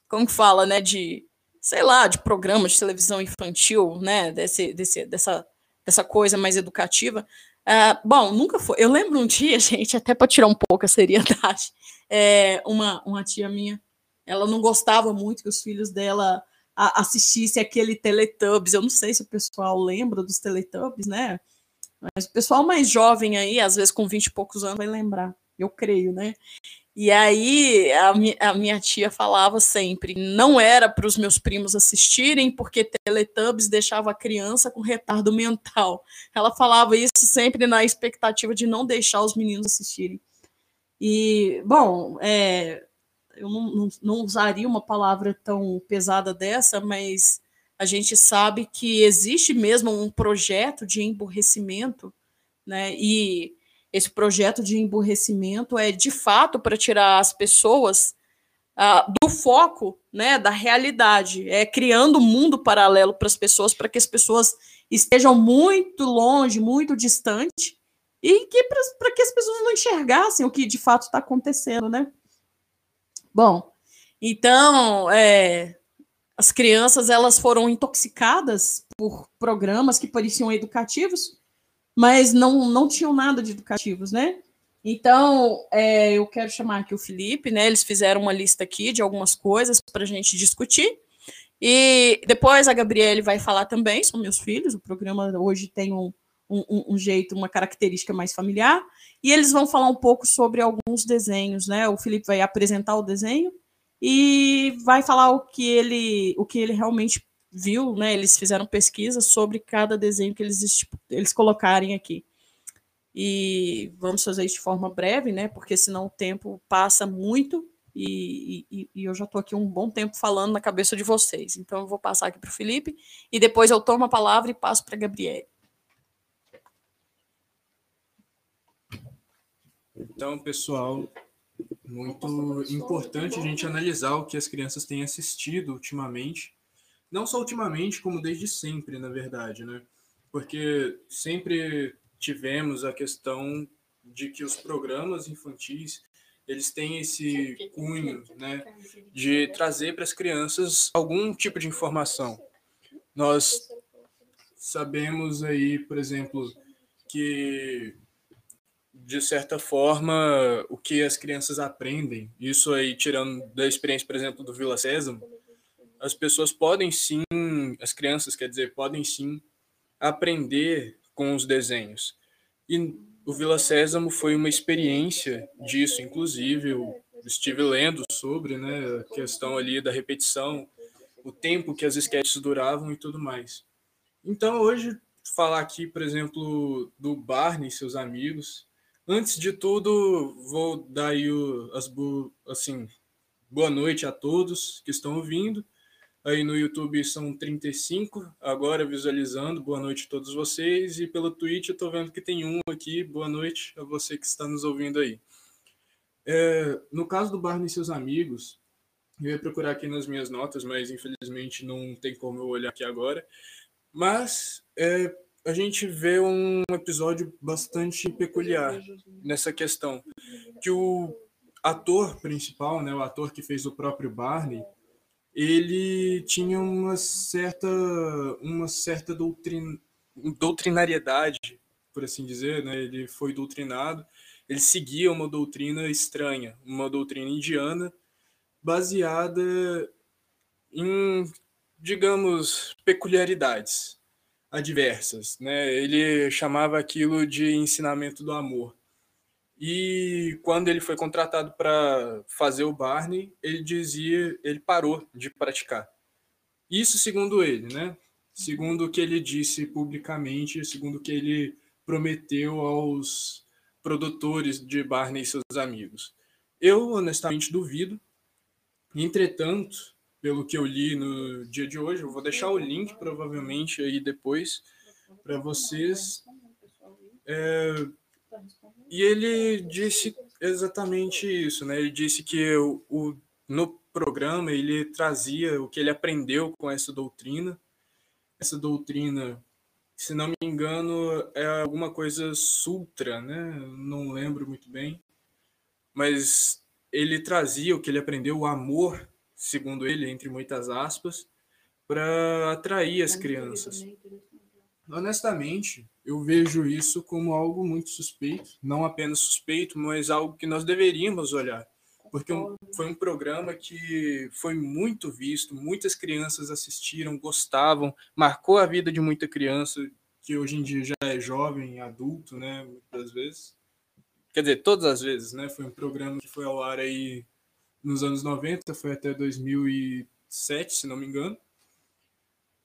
como que fala, né, de, sei lá, de programa de televisão infantil, né, desse, desse, dessa dessa coisa mais educativa. Uh, bom, nunca foi. Eu lembro um <laughs> dia, gente, até para tirar um pouco a seriedade, é, uma, uma tia minha, ela não gostava muito que os filhos dela assistissem aquele Teletubbies. Eu não sei se o pessoal lembra dos Teletubbies, né? Mas o pessoal mais jovem aí, às vezes com 20 e poucos anos, vai lembrar. Eu creio, né? E aí a, mi a minha tia falava sempre: não era para os meus primos assistirem, porque Teletubbies deixava a criança com retardo mental. Ela falava isso sempre na expectativa de não deixar os meninos assistirem. E, bom, é, eu não, não, não usaria uma palavra tão pesada dessa, mas a gente sabe que existe mesmo um projeto de emborrecimento, né? E esse projeto de emburrecimento é de fato para tirar as pessoas uh, do foco né, da realidade, é criando um mundo paralelo para as pessoas, para que as pessoas estejam muito longe, muito distante, e que para que as pessoas não enxergassem o que de fato está acontecendo, né? Bom, então é, as crianças elas foram intoxicadas por programas que pareciam educativos, mas não, não tinham nada de educativos, né? Então, é, eu quero chamar aqui o Felipe, né? Eles fizeram uma lista aqui de algumas coisas para a gente discutir. E depois a Gabriele vai falar também, são meus filhos. O programa hoje tem um, um, um, jeito, uma característica mais familiar. E eles vão falar um pouco sobre alguns desenhos, né? O Felipe vai apresentar o desenho e vai falar o que ele, o que ele realmente viu, né? Eles fizeram pesquisa sobre cada desenho que eles, eles colocarem aqui. E vamos fazer isso de forma breve, né? Porque senão o tempo passa muito e, e, e eu já estou aqui um bom tempo falando na cabeça de vocês. Então eu vou passar aqui para o Felipe e depois eu tomo a palavra e passo para a Gabriele. Então, pessoal, muito importante a gente analisar o que as crianças têm assistido ultimamente. Não só ultimamente, como desde sempre, na verdade, né? Porque sempre tivemos a questão de que os programas infantis eles têm esse cunho né, de trazer para as crianças algum tipo de informação. Nós sabemos aí, por exemplo, que de certa forma o que as crianças aprendem, isso aí tirando da experiência, por exemplo, do Vila Sésamo, as pessoas podem sim, as crianças, quer dizer, podem sim aprender com os desenhos. E o Vila Sésamo foi uma experiência disso, inclusive eu estive lendo sobre né, a questão ali da repetição, o tempo que as sketches duravam e tudo mais. Então, hoje, falar aqui, por exemplo, do Barney e seus amigos. Antes de tudo, vou dar aí o, as, assim, boa noite a todos que estão ouvindo. Aí no YouTube são 35, agora visualizando. Boa noite a todos vocês. E pelo Twitch eu estou vendo que tem um aqui. Boa noite a você que está nos ouvindo aí. É, no caso do Barney e seus amigos, eu ia procurar aqui nas minhas notas, mas infelizmente não tem como eu olhar aqui agora. Mas é, a gente vê um episódio bastante peculiar nessa questão. Que o ator principal, né, o ator que fez o próprio Barney, ele tinha uma certa, uma certa doutrin, doutrinariedade, por assim dizer, né? ele foi doutrinado, ele seguia uma doutrina estranha, uma doutrina indiana, baseada em, digamos, peculiaridades adversas. Né? Ele chamava aquilo de ensinamento do amor. E quando ele foi contratado para fazer o Barney, ele dizia, ele parou de praticar. Isso segundo ele, né? Segundo o que ele disse publicamente, segundo o que ele prometeu aos produtores de Barney e seus amigos. Eu honestamente duvido. Entretanto, pelo que eu li no dia de hoje, eu vou deixar o link provavelmente aí depois para vocês. É, e ele disse exatamente isso, né? Ele disse que o, o, no programa ele trazia o que ele aprendeu com essa doutrina. Essa doutrina, se não me engano, é alguma coisa sutra, né? Não lembro muito bem. Mas ele trazia o que ele aprendeu, o amor, segundo ele, entre muitas aspas, para atrair as crianças. Honestamente, eu vejo isso como algo muito suspeito, não apenas suspeito, mas algo que nós deveríamos olhar, porque foi um programa que foi muito visto, muitas crianças assistiram, gostavam, marcou a vida de muita criança que hoje em dia já é jovem, adulto, né, muitas vezes. Quer dizer, todas as vezes, né? Foi um programa que foi ao ar aí nos anos 90, foi até 2007, se não me engano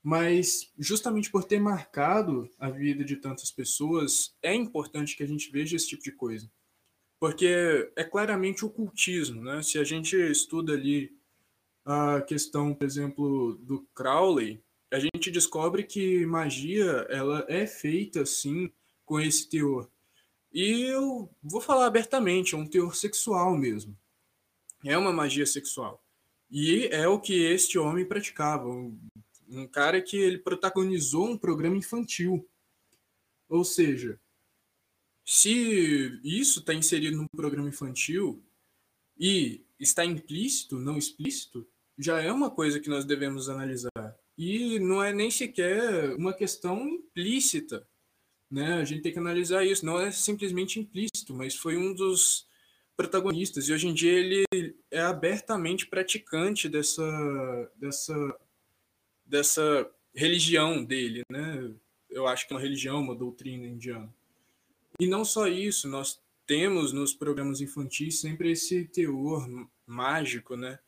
mas justamente por ter marcado a vida de tantas pessoas, é importante que a gente veja esse tipo de coisa. Porque é claramente ocultismo, né? Se a gente estuda ali a questão, por exemplo, do Crowley, a gente descobre que magia ela é feita sim com esse teor. E eu vou falar abertamente, é um teor sexual mesmo. É uma magia sexual. E é o que este homem praticava. Um, um cara que ele protagonizou um programa infantil. Ou seja, se isso está inserido num programa infantil e está implícito, não explícito, já é uma coisa que nós devemos analisar. E não é nem sequer uma questão implícita. Né? A gente tem que analisar isso. Não é simplesmente implícito, mas foi um dos protagonistas. E hoje em dia ele é abertamente praticante dessa, dessa, dessa religião dele. Né? Eu acho que é uma religião, uma doutrina indiana. E não só isso, nós temos nos programas infantis sempre esse teor mágico, né?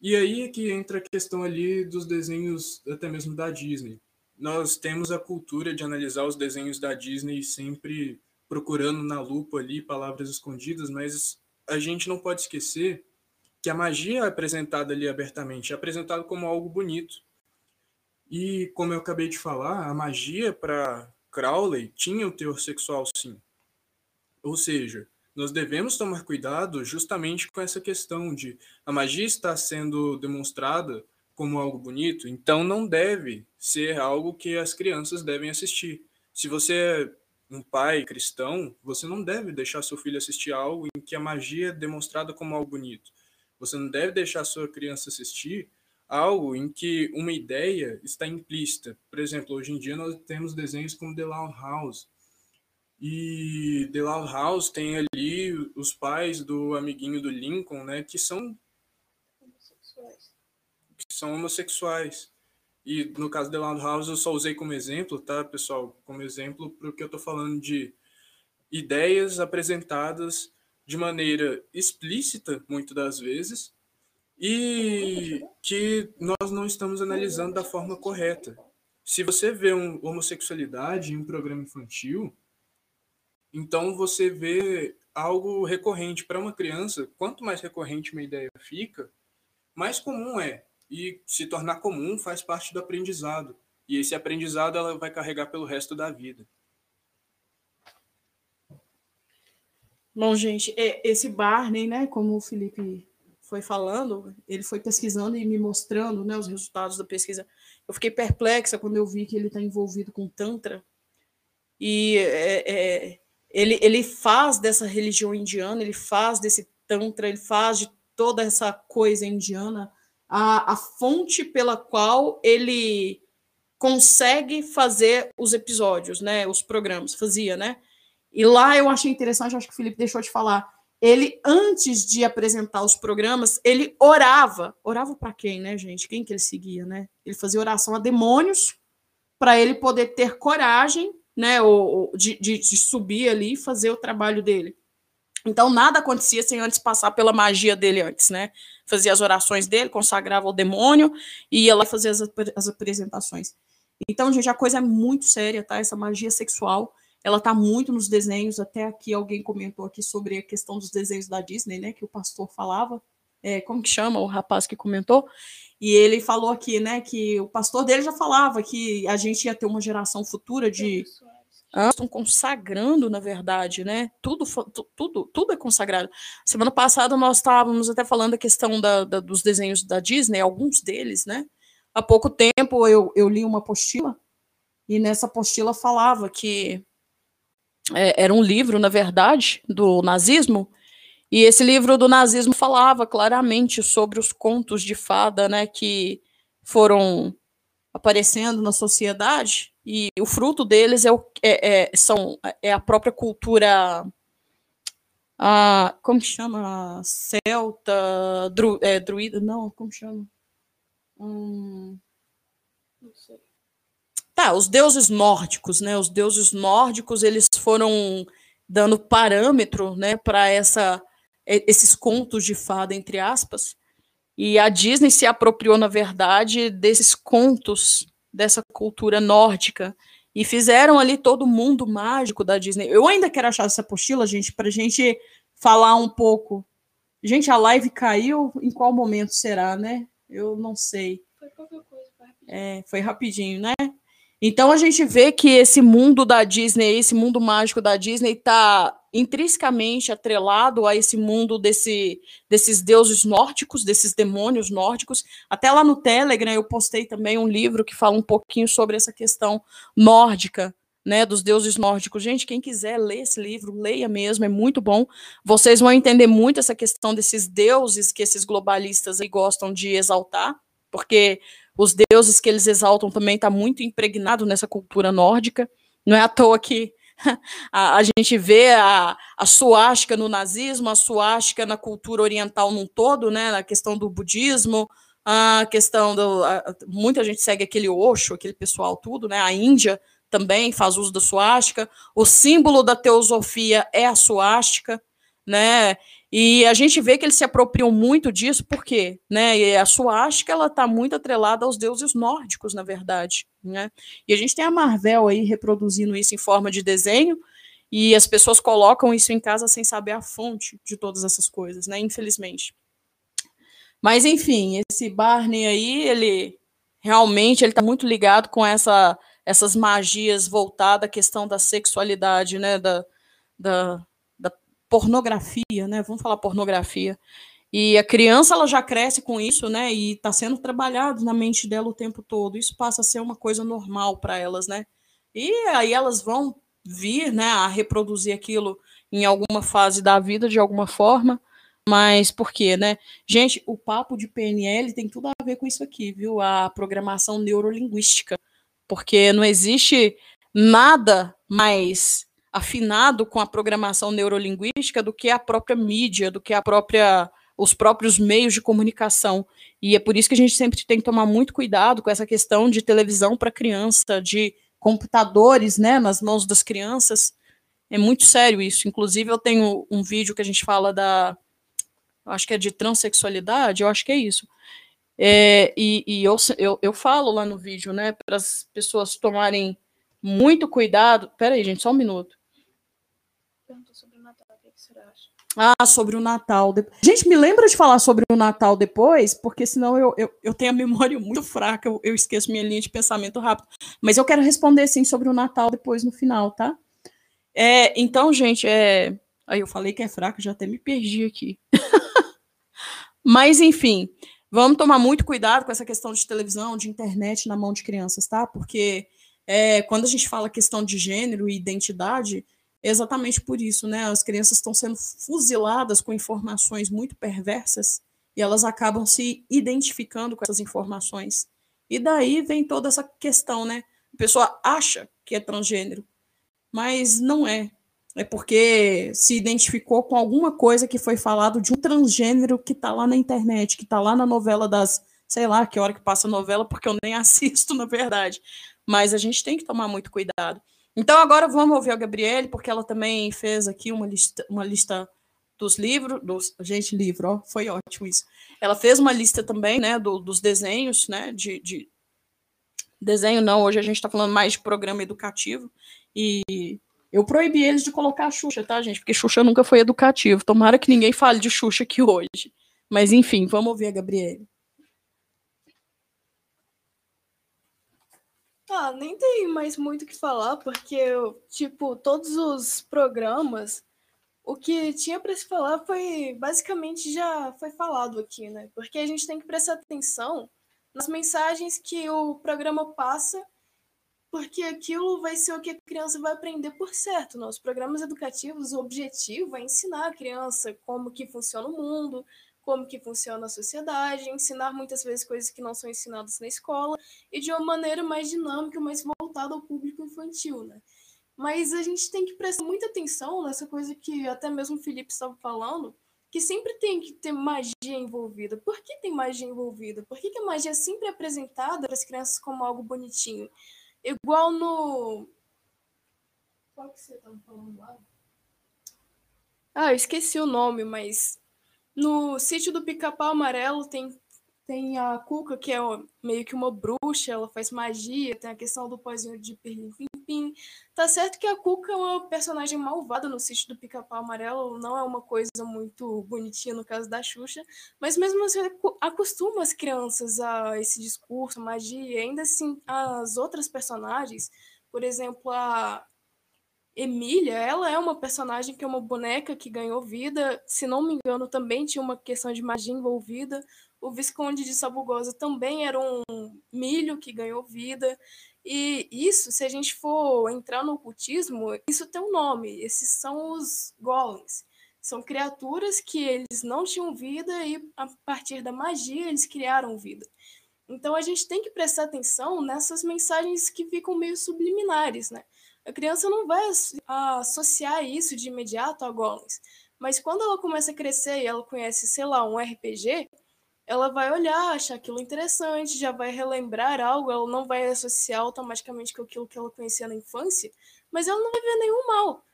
E aí é que entra a questão ali dos desenhos até mesmo da Disney. Nós temos a cultura de analisar os desenhos da Disney sempre procurando na lupa ali palavras escondidas, mas a gente não pode esquecer que a magia é apresentada ali abertamente, é apresentada como algo bonito. E como eu acabei de falar, a magia para Crowley tinha um teor sexual sim. Ou seja, nós devemos tomar cuidado justamente com essa questão de a magia está sendo demonstrada como algo bonito, então não deve ser algo que as crianças devem assistir. Se você um pai cristão, você não deve deixar seu filho assistir algo em que a magia é demonstrada como algo bonito. Você não deve deixar sua criança assistir algo em que uma ideia está implícita. Por exemplo, hoje em dia nós temos desenhos como The Loud House. E The Loud House tem ali os pais do amiguinho do Lincoln, né, que são homossexuais. Que são homossexuais. E no caso The Loud House eu só usei como exemplo, tá, pessoal? Como exemplo porque eu estou falando de ideias apresentadas de maneira explícita, muitas das vezes, e que nós não estamos analisando da forma correta. Se você vê um, homossexualidade em um programa infantil, então você vê algo recorrente para uma criança. Quanto mais recorrente uma ideia fica, mais comum é. E se tornar comum faz parte do aprendizado. E esse aprendizado ela vai carregar pelo resto da vida. Bom, gente, é, esse Barney, né, como o Felipe foi falando, ele foi pesquisando e me mostrando né, os resultados da pesquisa. Eu fiquei perplexa quando eu vi que ele está envolvido com Tantra. E é, é, ele, ele faz dessa religião indiana, ele faz desse Tantra, ele faz de toda essa coisa indiana a, a fonte pela qual ele consegue fazer os episódios, né, os programas, fazia, né? E lá eu achei interessante, acho que o Felipe deixou de falar, ele, antes de apresentar os programas, ele orava. Orava para quem, né, gente? Quem que ele seguia, né? Ele fazia oração a demônios para ele poder ter coragem, né, ou, de, de, de subir ali e fazer o trabalho dele. Então, nada acontecia sem antes passar pela magia dele antes, né? Fazia as orações dele, consagrava o demônio e ia lá fazer as, as apresentações. Então, gente, a coisa é muito séria, tá? Essa magia sexual ela está muito nos desenhos, até aqui alguém comentou aqui sobre a questão dos desenhos da Disney, né, que o pastor falava, é, como que chama o rapaz que comentou, e ele falou aqui, né, que o pastor dele já falava que a gente ia ter uma geração futura de estão consagrando, na verdade, né? Tudo, tudo, tudo é consagrado. Semana passada nós estávamos até falando da questão da, da, dos desenhos da Disney, alguns deles, né? Há pouco tempo eu, eu li uma apostila e nessa apostila falava que é, era um livro, na verdade, do nazismo, e esse livro do nazismo falava claramente sobre os contos de fada, né, que foram aparecendo na sociedade, e o fruto deles é, o, é, é são, é a própria cultura, a, como que chama? Celta, dru, é, druida, não, como chama? Hum, não sei. Tá, os deuses nórdicos, né? Os deuses nórdicos, eles foram dando parâmetro, né, para essa esses contos de fada entre aspas. E a Disney se apropriou, na verdade, desses contos dessa cultura nórdica e fizeram ali todo o mundo mágico da Disney. Eu ainda quero achar essa apostila, gente, para a gente falar um pouco. Gente, a live caiu. Em qual momento será, né? Eu não sei. Foi qualquer coisa. Foi rapidinho, é, foi rapidinho né? Então a gente vê que esse mundo da Disney, esse mundo mágico da Disney, está intrinsecamente atrelado a esse mundo desse, desses deuses nórdicos, desses demônios nórdicos. Até lá no Telegram eu postei também um livro que fala um pouquinho sobre essa questão nórdica, né, dos deuses nórdicos. Gente, quem quiser ler esse livro, leia mesmo, é muito bom. Vocês vão entender muito essa questão desses deuses que esses globalistas aí gostam de exaltar, porque os deuses que eles exaltam também está muito impregnado nessa cultura nórdica. Não é à toa que <laughs> a, a, gente vê a, a suástica no nazismo, a suástica na cultura oriental num todo, né, na questão do budismo, a questão do. A, muita gente segue aquele Osho, aquele pessoal, tudo, né? A Índia também faz uso da suástica. O símbolo da teosofia é a suástica, né? E a gente vê que eles se apropriam muito disso, porque né, e a suástica ela está muito atrelada aos deuses nórdicos, na verdade. Né? E a gente tem a Marvel aí reproduzindo isso em forma de desenho, e as pessoas colocam isso em casa sem saber a fonte de todas essas coisas, né? Infelizmente. Mas enfim, esse Barney aí, ele realmente ele está muito ligado com essa, essas magias voltadas à questão da sexualidade, né? Da, da, pornografia, né? Vamos falar pornografia. E a criança ela já cresce com isso, né? E está sendo trabalhado na mente dela o tempo todo. Isso passa a ser uma coisa normal para elas, né? E aí elas vão vir, né, a reproduzir aquilo em alguma fase da vida de alguma forma. Mas por quê, né? Gente, o papo de PNL tem tudo a ver com isso aqui, viu? A programação neurolinguística. Porque não existe nada mais afinado com a programação neurolinguística do que a própria mídia, do que a própria os próprios meios de comunicação. E é por isso que a gente sempre tem que tomar muito cuidado com essa questão de televisão para criança, de computadores, né, nas mãos das crianças. É muito sério isso. Inclusive eu tenho um vídeo que a gente fala da acho que é de transexualidade, eu acho que é isso. É, e, e eu, eu, eu falo lá no vídeo, né, para as pessoas tomarem muito cuidado. Peraí, gente, só um minuto perguntou sobre o Natal. O que, você acha? Ah, sobre o Natal. Gente, me lembra de falar sobre o Natal depois, porque senão eu, eu, eu tenho a memória <laughs> muito fraca, eu, eu esqueço minha linha de pensamento rápido. Mas eu quero responder sim sobre o Natal depois no final, tá? É, então, gente, é. Aí eu falei que é fraca, já até me perdi aqui. <laughs> Mas, enfim, vamos tomar muito cuidado com essa questão de televisão, de internet na mão de crianças, tá? Porque é, quando a gente fala questão de gênero e identidade, exatamente por isso, né? As crianças estão sendo fuziladas com informações muito perversas e elas acabam se identificando com essas informações. E daí vem toda essa questão, né? A pessoa acha que é transgênero, mas não é. É porque se identificou com alguma coisa que foi falado de um transgênero que está lá na internet, que está lá na novela das, sei lá, que hora que passa a novela, porque eu nem <laughs> assisto, na verdade. Mas a gente tem que tomar muito cuidado. Então agora vamos ouvir a Gabriele, porque ela também fez aqui uma lista, uma lista dos livros, dos, gente, livro, ó, foi ótimo isso. Ela fez uma lista também, né, do, dos desenhos, né, de, de, desenho não, hoje a gente está falando mais de programa educativo, e eu proibi eles de colocar a Xuxa, tá, gente, porque Xuxa nunca foi educativo, tomara que ninguém fale de Xuxa aqui hoje. Mas enfim, vamos ouvir a Gabriele. Ah, nem tem mais muito o que falar, porque, tipo, todos os programas, o que tinha para se falar foi, basicamente, já foi falado aqui, né? Porque a gente tem que prestar atenção nas mensagens que o programa passa, porque aquilo vai ser o que a criança vai aprender por certo. Né? programas educativos, o objetivo é ensinar a criança como que funciona o mundo, como que funciona a sociedade, ensinar muitas vezes coisas que não são ensinadas na escola e de uma maneira mais dinâmica, mais voltada ao público infantil, né? Mas a gente tem que prestar muita atenção nessa coisa que até mesmo o Felipe estava falando, que sempre tem que ter magia envolvida. Por que tem magia envolvida? Por que, que a magia é sempre apresentada para as crianças como algo bonitinho? Igual no. Qual que você estava falando lá? Ah, eu esqueci o nome, mas no sítio do Pica-Pau Amarelo tem Tem a Cuca, que é meio que uma bruxa, ela faz magia, tem a questão do pozinho de Pirlim Pim Pim. Tá certo que a Cuca é uma personagem malvada no sítio do Pica-Pau Amarelo, não é uma coisa muito bonitinha no caso da Xuxa, mas mesmo assim acostuma as crianças a esse discurso, magia, ainda assim as outras personagens, por exemplo, a Emília, ela é uma personagem que é uma boneca que ganhou vida, se não me engano também tinha uma questão de magia envolvida, o Visconde de Sabugosa também era um milho que ganhou vida. E isso, se a gente for entrar no ocultismo, isso tem um nome. Esses são os golems. São criaturas que eles não tinham vida e a partir da magia eles criaram vida. Então a gente tem que prestar atenção nessas mensagens que ficam meio subliminares, né? A criança não vai associar isso de imediato a golems, mas quando ela começa a crescer e ela conhece, sei lá, um RPG, ela vai olhar, achar aquilo interessante, já vai relembrar algo, ela não vai associar automaticamente com aquilo que ela conhecia na infância, mas ela não vai ver nenhum mal.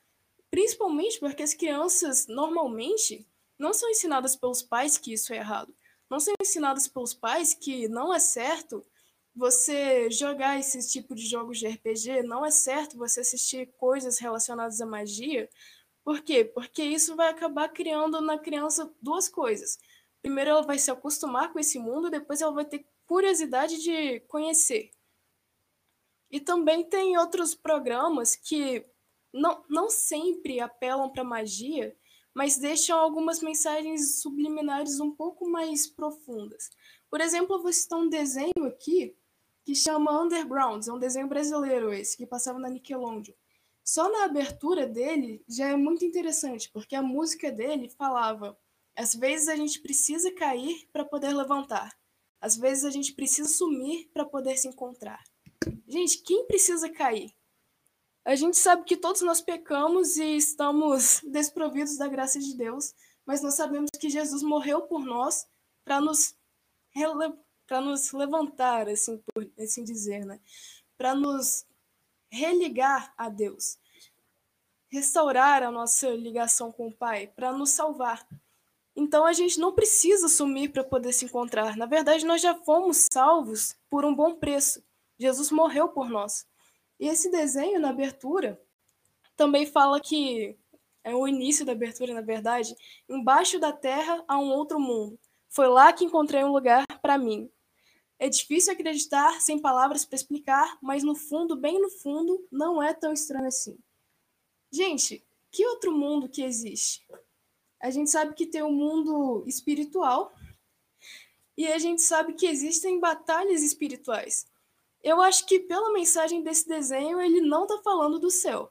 Principalmente porque as crianças, normalmente, não são ensinadas pelos pais que isso é errado. Não são ensinadas pelos pais que não é certo você jogar esse tipo de jogos de RPG, não é certo você assistir coisas relacionadas à magia. Por quê? Porque isso vai acabar criando na criança duas coisas primeiro ela vai se acostumar com esse mundo, depois ela vai ter curiosidade de conhecer. E também tem outros programas que não, não sempre apelam para magia, mas deixam algumas mensagens subliminares um pouco mais profundas. Por exemplo, eu vou citar um desenho aqui que chama Underground, é um desenho brasileiro esse, que passava na Nickelodeon. Só na abertura dele já é muito interessante, porque a música dele falava às vezes a gente precisa cair para poder levantar. Às vezes a gente precisa sumir para poder se encontrar. Gente, quem precisa cair? A gente sabe que todos nós pecamos e estamos <laughs> desprovidos da graça de Deus, mas nós sabemos que Jesus morreu por nós para nos para nos levantar, assim por assim dizer, né? Para nos religar a Deus, restaurar a nossa ligação com o Pai, para nos salvar. Então a gente não precisa sumir para poder se encontrar. Na verdade, nós já fomos salvos por um bom preço. Jesus morreu por nós. E esse desenho na abertura também fala que é o início da abertura, na verdade, embaixo da terra há um outro mundo. Foi lá que encontrei um lugar para mim. É difícil acreditar sem palavras para explicar, mas no fundo, bem no fundo, não é tão estranho assim. Gente, que outro mundo que existe? a gente sabe que tem um mundo espiritual e a gente sabe que existem batalhas espirituais. Eu acho que pela mensagem desse desenho ele não está falando do céu.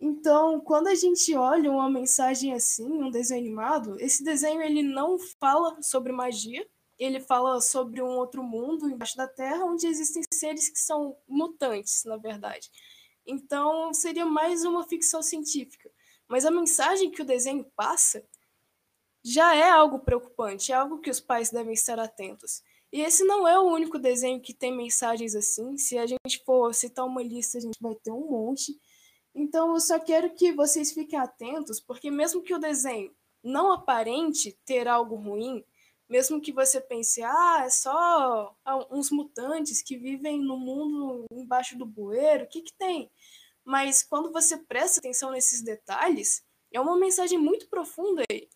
Então, quando a gente olha uma mensagem assim, um desenho animado, esse desenho ele não fala sobre magia, ele fala sobre um outro mundo embaixo da Terra, onde existem seres que são mutantes, na verdade. Então, seria mais uma ficção científica. Mas a mensagem que o desenho passa já é algo preocupante, é algo que os pais devem estar atentos. E esse não é o único desenho que tem mensagens assim. Se a gente for citar uma lista, a gente vai ter um monte. Então, eu só quero que vocês fiquem atentos, porque mesmo que o desenho não aparente ter algo ruim, mesmo que você pense, ah, é só uns mutantes que vivem no mundo embaixo do bueiro, o que, que tem? Mas quando você presta atenção nesses detalhes, é uma mensagem muito profunda aí.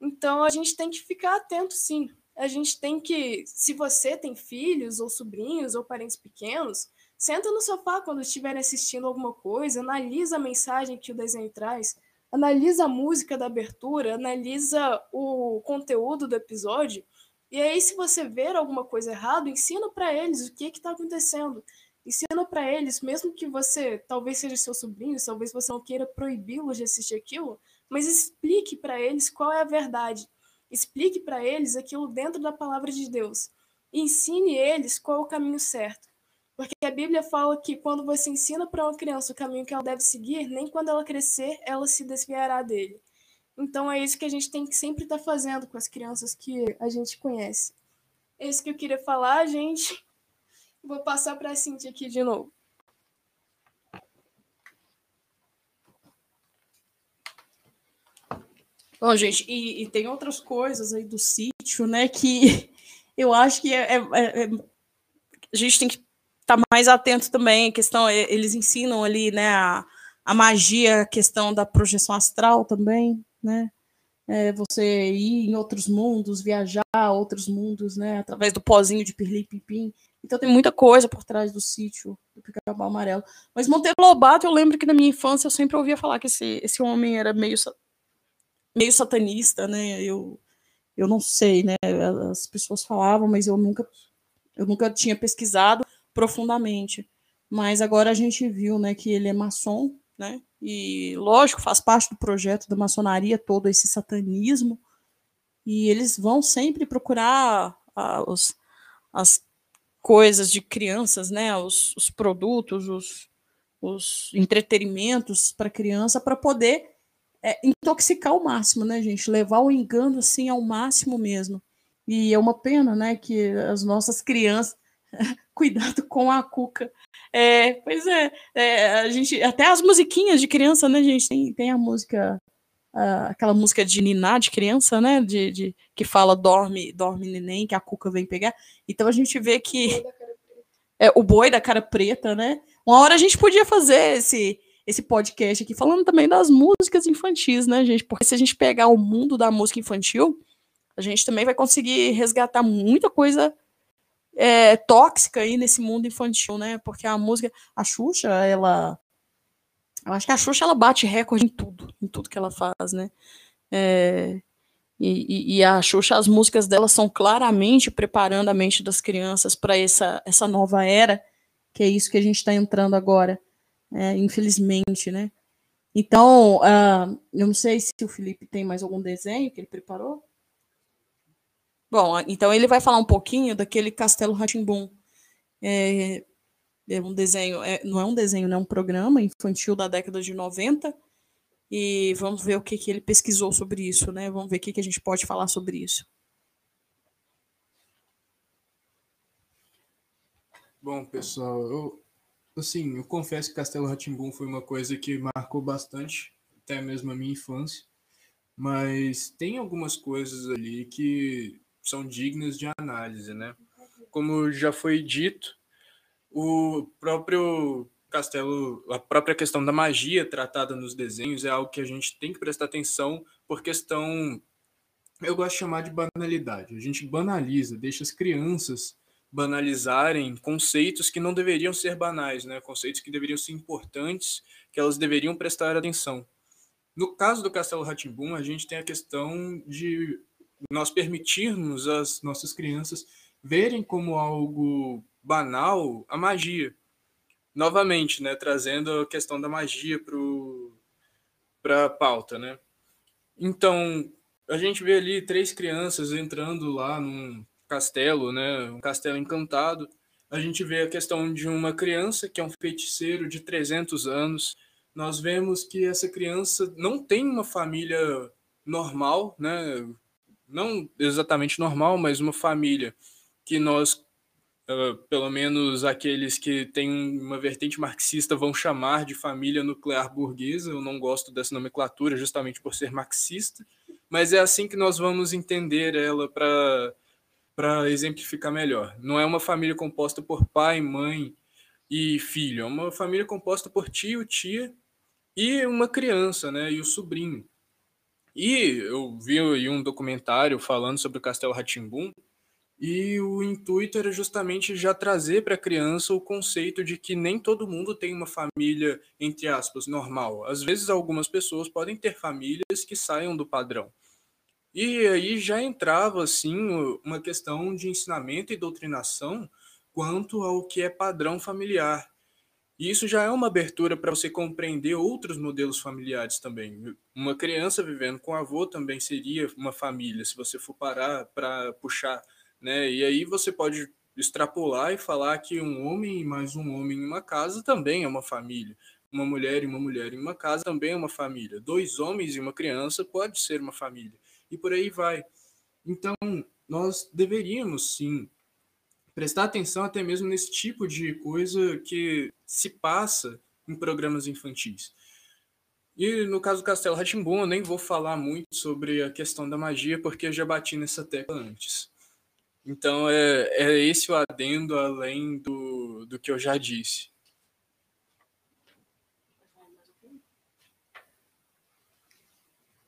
Então a gente tem que ficar atento, sim. A gente tem que, se você tem filhos ou sobrinhos ou parentes pequenos, senta no sofá quando estiverem assistindo alguma coisa, analisa a mensagem que o desenho traz, analisa a música da abertura, analisa o conteúdo do episódio. E aí, se você ver alguma coisa errada, ensina para eles o que está acontecendo. Ensina para eles, mesmo que você talvez seja seu sobrinho, talvez você não queira proibi-los de assistir aquilo, mas explique para eles qual é a verdade. Explique para eles aquilo dentro da palavra de Deus. Ensine eles qual é o caminho certo. Porque a Bíblia fala que quando você ensina para uma criança o caminho que ela deve seguir, nem quando ela crescer ela se desviará dele. Então é isso que a gente tem que sempre estar tá fazendo com as crianças que a gente conhece. É isso que eu queria falar, gente. Vou passar para a Cintia aqui de novo. Bom, gente, e, e, tem outras coisas aí do sítio, né, que <laughs> eu acho que é, é, é, a gente tem que estar tá mais atento também. Questão, eles ensinam ali, né, a, a magia, a questão da projeção astral também, né? É, você ir em outros mundos, viajar a outros mundos, né? Através do pozinho de pirlim. Então tem muita coisa por trás do sítio do Pica-Pau Amarelo. Mas Monteiro Lobato, eu lembro que na minha infância eu sempre ouvia falar que esse, esse homem era meio, meio satanista, né? Eu, eu não sei, né? As pessoas falavam, mas eu nunca, eu nunca tinha pesquisado profundamente. Mas agora a gente viu, né, que ele é maçom, né? E lógico, faz parte do projeto da maçonaria todo esse satanismo. E eles vão sempre procurar ah, os, as coisas de crianças, né? Os, os produtos, os, os entretenimentos para criança para poder é, intoxicar ao máximo, né, gente? Levar o engano assim ao máximo mesmo. E é uma pena, né, que as nossas crianças <laughs> cuidado com a cuca. É, pois é, é, a gente até as musiquinhas de criança, né, gente? Tem, tem a música aquela música de Niná de criança, né? De, de, que fala dorme, dorme neném, que a cuca vem pegar. Então a gente vê que é o boi da cara preta, né? Uma hora a gente podia fazer esse esse podcast aqui falando também das músicas infantis, né, gente? Porque se a gente pegar o mundo da música infantil, a gente também vai conseguir resgatar muita coisa é, tóxica aí nesse mundo infantil, né? Porque a música, a Xuxa, ela eu acho que a Xuxa ela bate recorde em tudo, em tudo que ela faz, né? É, e, e, a Xuxa, as músicas dela são claramente preparando a mente das crianças para essa, essa nova era, que é isso que a gente está entrando agora, é, infelizmente, né? Então, uh, eu não sei se o Felipe tem mais algum desenho que ele preparou. Bom, então ele vai falar um pouquinho daquele Castelo Ratimbum. É, é um desenho, é, não é um desenho, né, é um programa infantil da década de 90. E vamos ver o que, que ele pesquisou sobre isso, né? Vamos ver o que, que a gente pode falar sobre isso. Bom, pessoal, eu, assim, eu confesso que Castelo Ratimbum foi uma coisa que marcou bastante, até mesmo a minha infância. Mas tem algumas coisas ali que são dignas de análise, né? Como já foi dito, o próprio castelo, a própria questão da magia tratada nos desenhos é algo que a gente tem que prestar atenção por questão, eu gosto de chamar de banalidade. A gente banaliza, deixa as crianças banalizarem conceitos que não deveriam ser banais, né? Conceitos que deveriam ser importantes, que elas deveriam prestar atenção. No caso do Castelo Ratimbum, a gente tem a questão de nós permitirmos as nossas crianças verem como algo banal a magia. Novamente, né, trazendo a questão da magia para a pauta, né? Então, a gente vê ali três crianças entrando lá num castelo, né, um castelo encantado. A gente vê a questão de uma criança que é um feiticeiro de 300 anos. Nós vemos que essa criança não tem uma família normal, né? Não exatamente normal, mas uma família que nós uh, pelo menos aqueles que têm uma vertente marxista vão chamar de família nuclear burguesa. Eu não gosto dessa nomenclatura justamente por ser marxista, mas é assim que nós vamos entender ela para para exemplificar melhor. Não é uma família composta por pai, mãe e filho, é uma família composta por tio, tia e uma criança, né, e o sobrinho. E eu vi um documentário falando sobre o Castelo Ratimbum, e o intuito era justamente já trazer para a criança o conceito de que nem todo mundo tem uma família, entre aspas, normal. Às vezes, algumas pessoas podem ter famílias que saiam do padrão. E aí já entrava, assim, uma questão de ensinamento e doutrinação quanto ao que é padrão familiar. E isso já é uma abertura para você compreender outros modelos familiares também. Uma criança vivendo com avô também seria uma família, se você for parar para puxar né? E aí você pode extrapolar e falar que um homem e mais um homem em uma casa também é uma família. Uma mulher e uma mulher em uma casa também é uma família. Dois homens e uma criança pode ser uma família. E por aí vai. Então, nós deveríamos sim prestar atenção até mesmo nesse tipo de coisa que se passa em programas infantis. E no caso do Castelo Ratimbun, eu nem vou falar muito sobre a questão da magia, porque eu já bati nessa tecla antes. Então é, é esse o adendo além do, do que eu já disse.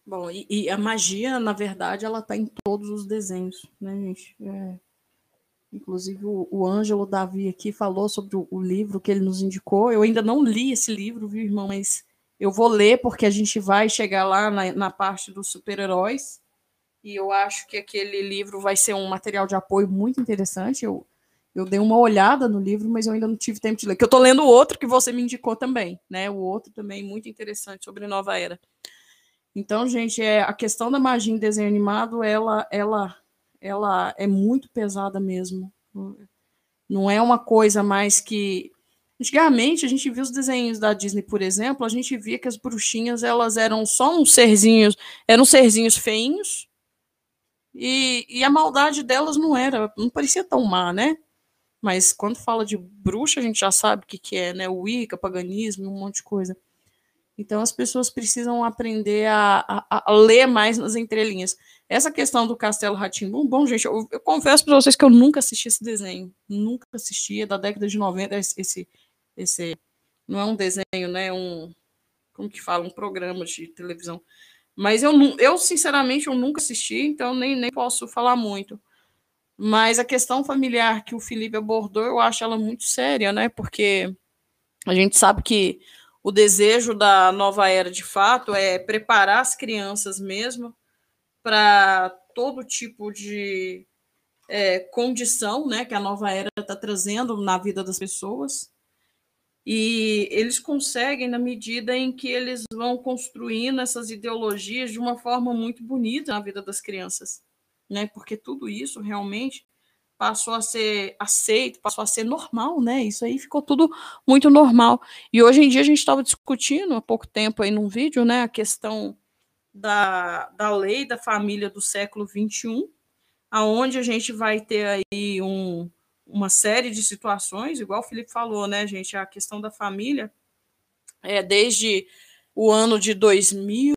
Bom, e, e, a magia, na verdade, ela está em todos os desenhos, né, gente? É, inclusive, o, o Ângelo Davi aqui falou sobre o, o, livro que ele nos indicou. Eu ainda não li esse livro, viu, irmão? Mas eu vou ler, porque a gente vai chegar lá na, na parte dos super-heróis. E eu acho que aquele livro vai ser um material de apoio muito interessante. Eu, eu dei uma olhada no livro, mas eu ainda não tive tempo de ler. Que eu estou lendo outro que você me indicou também, né? O outro também muito interessante sobre Nova Era. Então, gente, é, a questão da magia em desenho animado, ela, ela, ela é muito pesada mesmo. Não é uma coisa mais que Antigamente, a gente viu os desenhos da Disney, por exemplo, a gente via que as bruxinhas, elas eram só uns serzinhos, eram serzinhos feinhos, e, e a maldade delas não era, não parecia tão má, né? Mas quando fala de bruxa, a gente já sabe o que, que é, né? Wicca, paganismo, um monte de coisa. Então as pessoas precisam aprender a, a, a ler mais nas entrelinhas. Essa questão do Castelo Ratimbum, bom, gente, eu, eu confesso para vocês que eu nunca assisti esse desenho. Nunca assisti, é da década de 90, esse, esse não é um desenho, né? Um, como que fala? Um programa de televisão. Mas eu, eu sinceramente, eu nunca assisti, então nem, nem posso falar muito. Mas a questão familiar que o Felipe abordou, eu acho ela muito séria, né? Porque a gente sabe que o desejo da nova era, de fato, é preparar as crianças mesmo para todo tipo de é, condição né, que a nova era está trazendo na vida das pessoas. E eles conseguem na medida em que eles vão construindo essas ideologias de uma forma muito bonita na vida das crianças, né? Porque tudo isso realmente passou a ser aceito, passou a ser normal, né? Isso aí ficou tudo muito normal. E hoje em dia a gente estava discutindo há pouco tempo aí num vídeo, né, a questão da, da lei da família do século XXI, aonde a gente vai ter aí um, uma série de situações, igual o Felipe falou, né, gente, a questão da família é desde o ano de 2000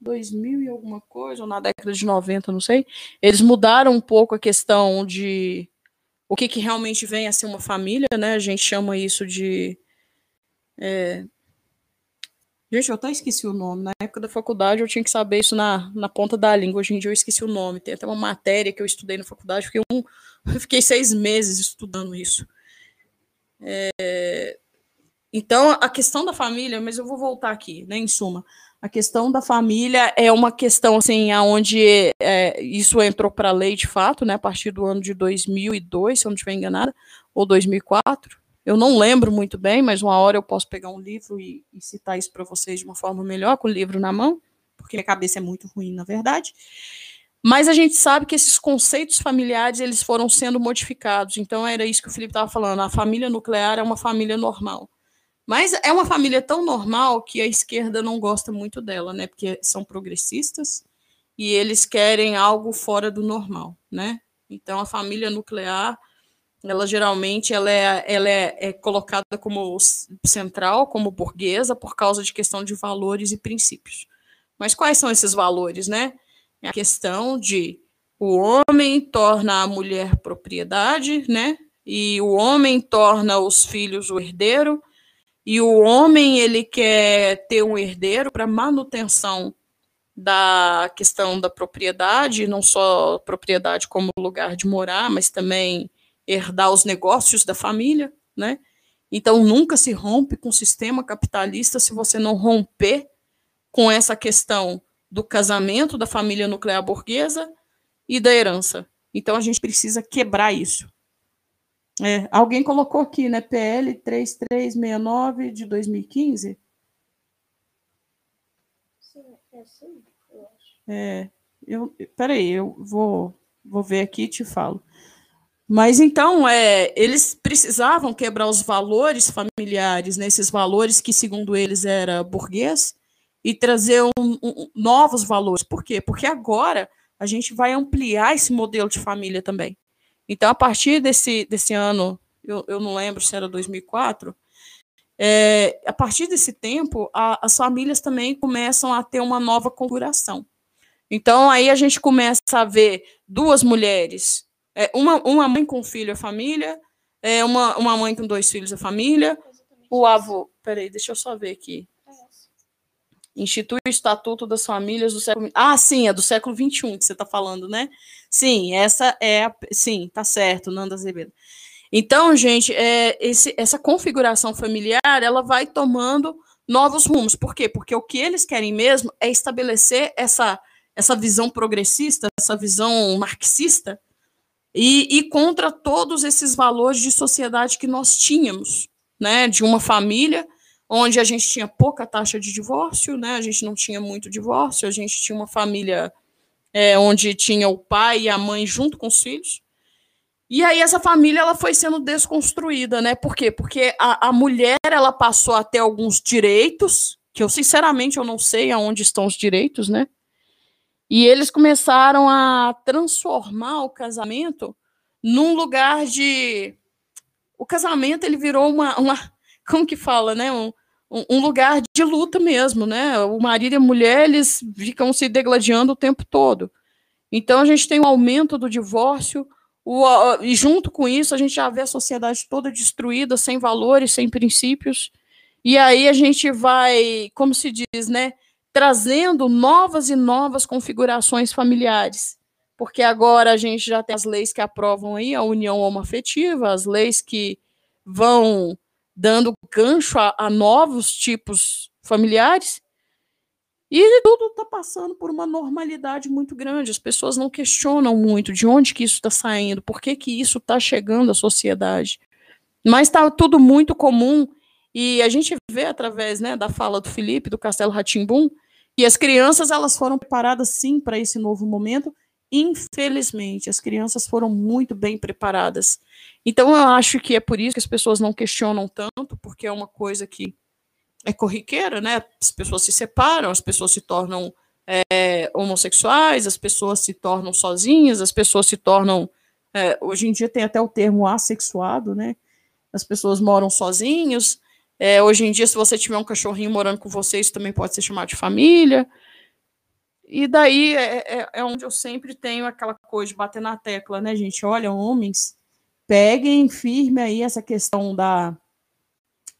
2000 e alguma coisa, ou na década de 90, não sei, eles mudaram um pouco a questão de o que, que realmente vem a ser uma família, né? A gente chama isso de. É... Gente, eu até esqueci o nome. Na época da faculdade eu tinha que saber isso na, na ponta da língua. Hoje em dia eu esqueci o nome. Tem até uma matéria que eu estudei na faculdade, fiquei, um, <laughs> fiquei seis meses estudando isso. É... Então, a questão da família, mas eu vou voltar aqui, né? Em suma, a questão da família é uma questão assim, aonde é, isso entrou para a lei de fato, né, a partir do ano de 2002, se eu não estiver enganada, ou 2004. Eu não lembro muito bem, mas uma hora eu posso pegar um livro e, e citar isso para vocês de uma forma melhor, com o livro na mão, porque minha cabeça é muito ruim, na verdade. Mas a gente sabe que esses conceitos familiares eles foram sendo modificados. Então era isso que o Felipe estava falando. A família nuclear é uma família normal. Mas é uma família tão normal que a esquerda não gosta muito dela, né? Porque são progressistas e eles querem algo fora do normal, né? Então a família nuclear, ela geralmente ela é, ela é, é colocada como central, como burguesa, por causa de questão de valores e princípios. Mas quais são esses valores, né? É a questão de o homem torna a mulher propriedade, né? E o homem torna os filhos o herdeiro, e o homem ele quer ter um herdeiro para manutenção da questão da propriedade, não só propriedade como lugar de morar, mas também herdar os negócios da família, né? Então nunca se rompe com o sistema capitalista se você não romper com essa questão do casamento da família nuclear burguesa e da herança. Então a gente precisa quebrar isso. É, alguém colocou aqui, né? PL 3369 de 2015. Sim, é sim, eu acho. É, eu, peraí, eu vou, vou ver aqui e te falo. Mas então, é, eles precisavam quebrar os valores familiares, né, esses valores que, segundo eles, era burguês, e trazer um, um, novos valores. Por quê? Porque agora a gente vai ampliar esse modelo de família também. Então, a partir desse, desse ano, eu, eu não lembro se era 2004, é, a partir desse tempo, a, as famílias também começam a ter uma nova configuração. Então aí a gente começa a ver duas mulheres, é, uma, uma mãe com filho é família, é, uma, uma mãe com dois filhos é família, o avô. Peraí, deixa eu só ver aqui. Institui o Estatuto das Famílias do século. Ah, sim, é do século XXI que você está falando, né? Sim, essa é a. Sim, tá certo, Nanda Azevedo. Então, gente, é, esse, essa configuração familiar ela vai tomando novos rumos. Por quê? Porque o que eles querem mesmo é estabelecer essa, essa visão progressista, essa visão marxista, e, e contra todos esses valores de sociedade que nós tínhamos, né? De uma família onde a gente tinha pouca taxa de divórcio, né? A gente não tinha muito divórcio, a gente tinha uma família é, onde tinha o pai e a mãe junto com os filhos. E aí essa família ela foi sendo desconstruída, né? Por quê? Porque a, a mulher ela passou a ter alguns direitos, que eu sinceramente eu não sei aonde estão os direitos, né? E eles começaram a transformar o casamento num lugar de o casamento ele virou uma, uma como que fala, né? Um, um lugar de luta mesmo, né? O marido e a mulher, eles ficam se degladiando o tempo todo. Então, a gente tem um aumento do divórcio, o, e junto com isso, a gente já vê a sociedade toda destruída, sem valores, sem princípios. E aí a gente vai, como se diz, né? Trazendo novas e novas configurações familiares. Porque agora a gente já tem as leis que aprovam aí a união homoafetiva, as leis que vão dando gancho a, a novos tipos familiares. E tudo está passando por uma normalidade muito grande. As pessoas não questionam muito de onde que isso está saindo, por que, que isso está chegando à sociedade. Mas está tudo muito comum. E a gente vê através né, da fala do Felipe, do Castelo Ratimbum, e as crianças elas foram preparadas sim para esse novo momento Infelizmente, as crianças foram muito bem preparadas. Então, eu acho que é por isso que as pessoas não questionam tanto, porque é uma coisa que é corriqueira, né? As pessoas se separam, as pessoas se tornam é, homossexuais, as pessoas se tornam sozinhas, as pessoas se tornam. É, hoje em dia tem até o termo assexuado, né? As pessoas moram sozinhos. É, hoje em dia, se você tiver um cachorrinho morando com você, isso também pode ser chamado de família. E daí é, é, é, onde eu sempre tenho aquela coisa de bater na tecla, né, gente? Olha, homens, peguem firme aí essa questão da,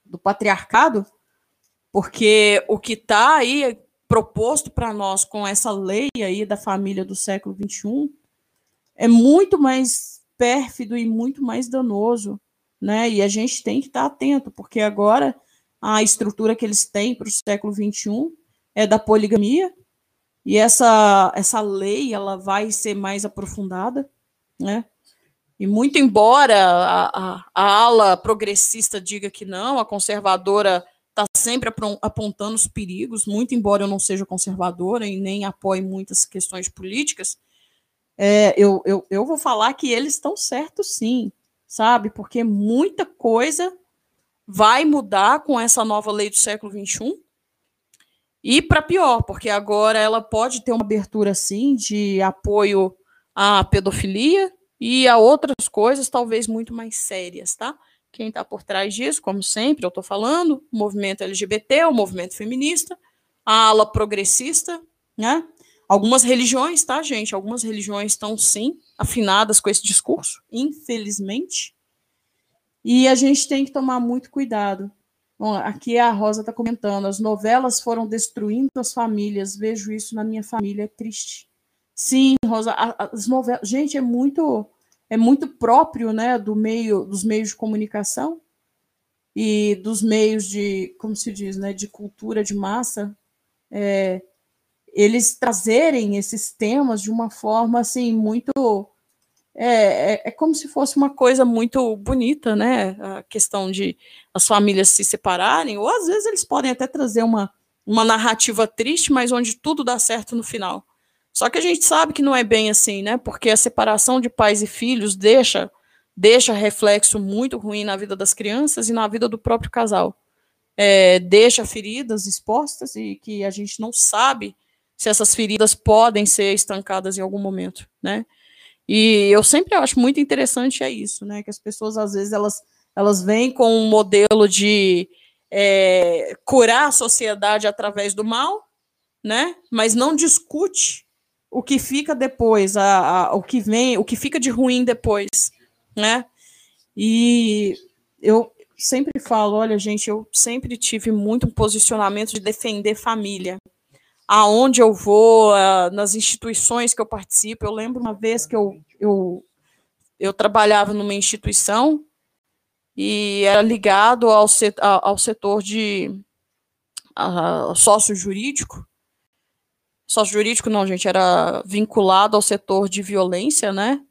do patriarcado, porque o que está aí proposto para nós com essa lei aí da família do século XXI é muito mais pérfido e muito mais danoso, né? E a gente tem que estar tá atento, porque agora a estrutura que eles têm para o século XXI é da poligamia, e essa, essa lei ela vai ser mais aprofundada, né? E muito embora a, a, a ala progressista diga que não, a conservadora está sempre apontando os perigos, muito embora eu não seja conservadora e nem apoie muitas questões políticas, é, eu, eu, eu vou falar que eles estão certos sim, sabe? Porque muita coisa vai mudar com essa nova lei do século XXI, e para pior, porque agora ela pode ter uma abertura sim de apoio à pedofilia e a outras coisas talvez muito mais sérias, tá? Quem está por trás disso, como sempre, eu estou falando, o movimento LGBT, o movimento feminista, a ala progressista, né? Algumas religiões, tá, gente? Algumas religiões estão sim afinadas com esse discurso, infelizmente. E a gente tem que tomar muito cuidado, Bom, aqui a Rosa está comentando: as novelas foram destruindo as famílias. Vejo isso na minha família, é triste. Sim, Rosa, as novelas. Gente, é muito, é muito próprio, né, do meio, dos meios de comunicação e dos meios de, como se diz, né, de cultura de massa. É, eles trazerem esses temas de uma forma assim muito é, é, é, como se fosse uma coisa muito bonita, né? A questão de as famílias se separarem, ou às vezes eles podem até trazer uma, uma narrativa triste, mas onde tudo dá certo no final. Só que a gente sabe que não é bem assim, né? Porque a separação de pais e filhos deixa deixa reflexo muito ruim na vida das crianças e na vida do próprio casal. É, deixa feridas expostas e que a gente não sabe se essas feridas podem ser estancadas em algum momento, né? E eu sempre acho muito interessante é isso, né? Que as pessoas às vezes elas elas vêm com um modelo de é, curar a sociedade através do mal, né? Mas não discute o que fica depois, a, a, o que vem, o que fica de ruim depois, né? E eu sempre falo, olha, gente, eu sempre tive muito um posicionamento de defender família. Aonde eu vou, nas instituições que eu participo, eu lembro uma vez que eu, eu, eu trabalhava numa instituição e era ligado ao, ao setor de uh, sócio jurídico, sócio jurídico não, gente, era vinculado ao setor de violência, né?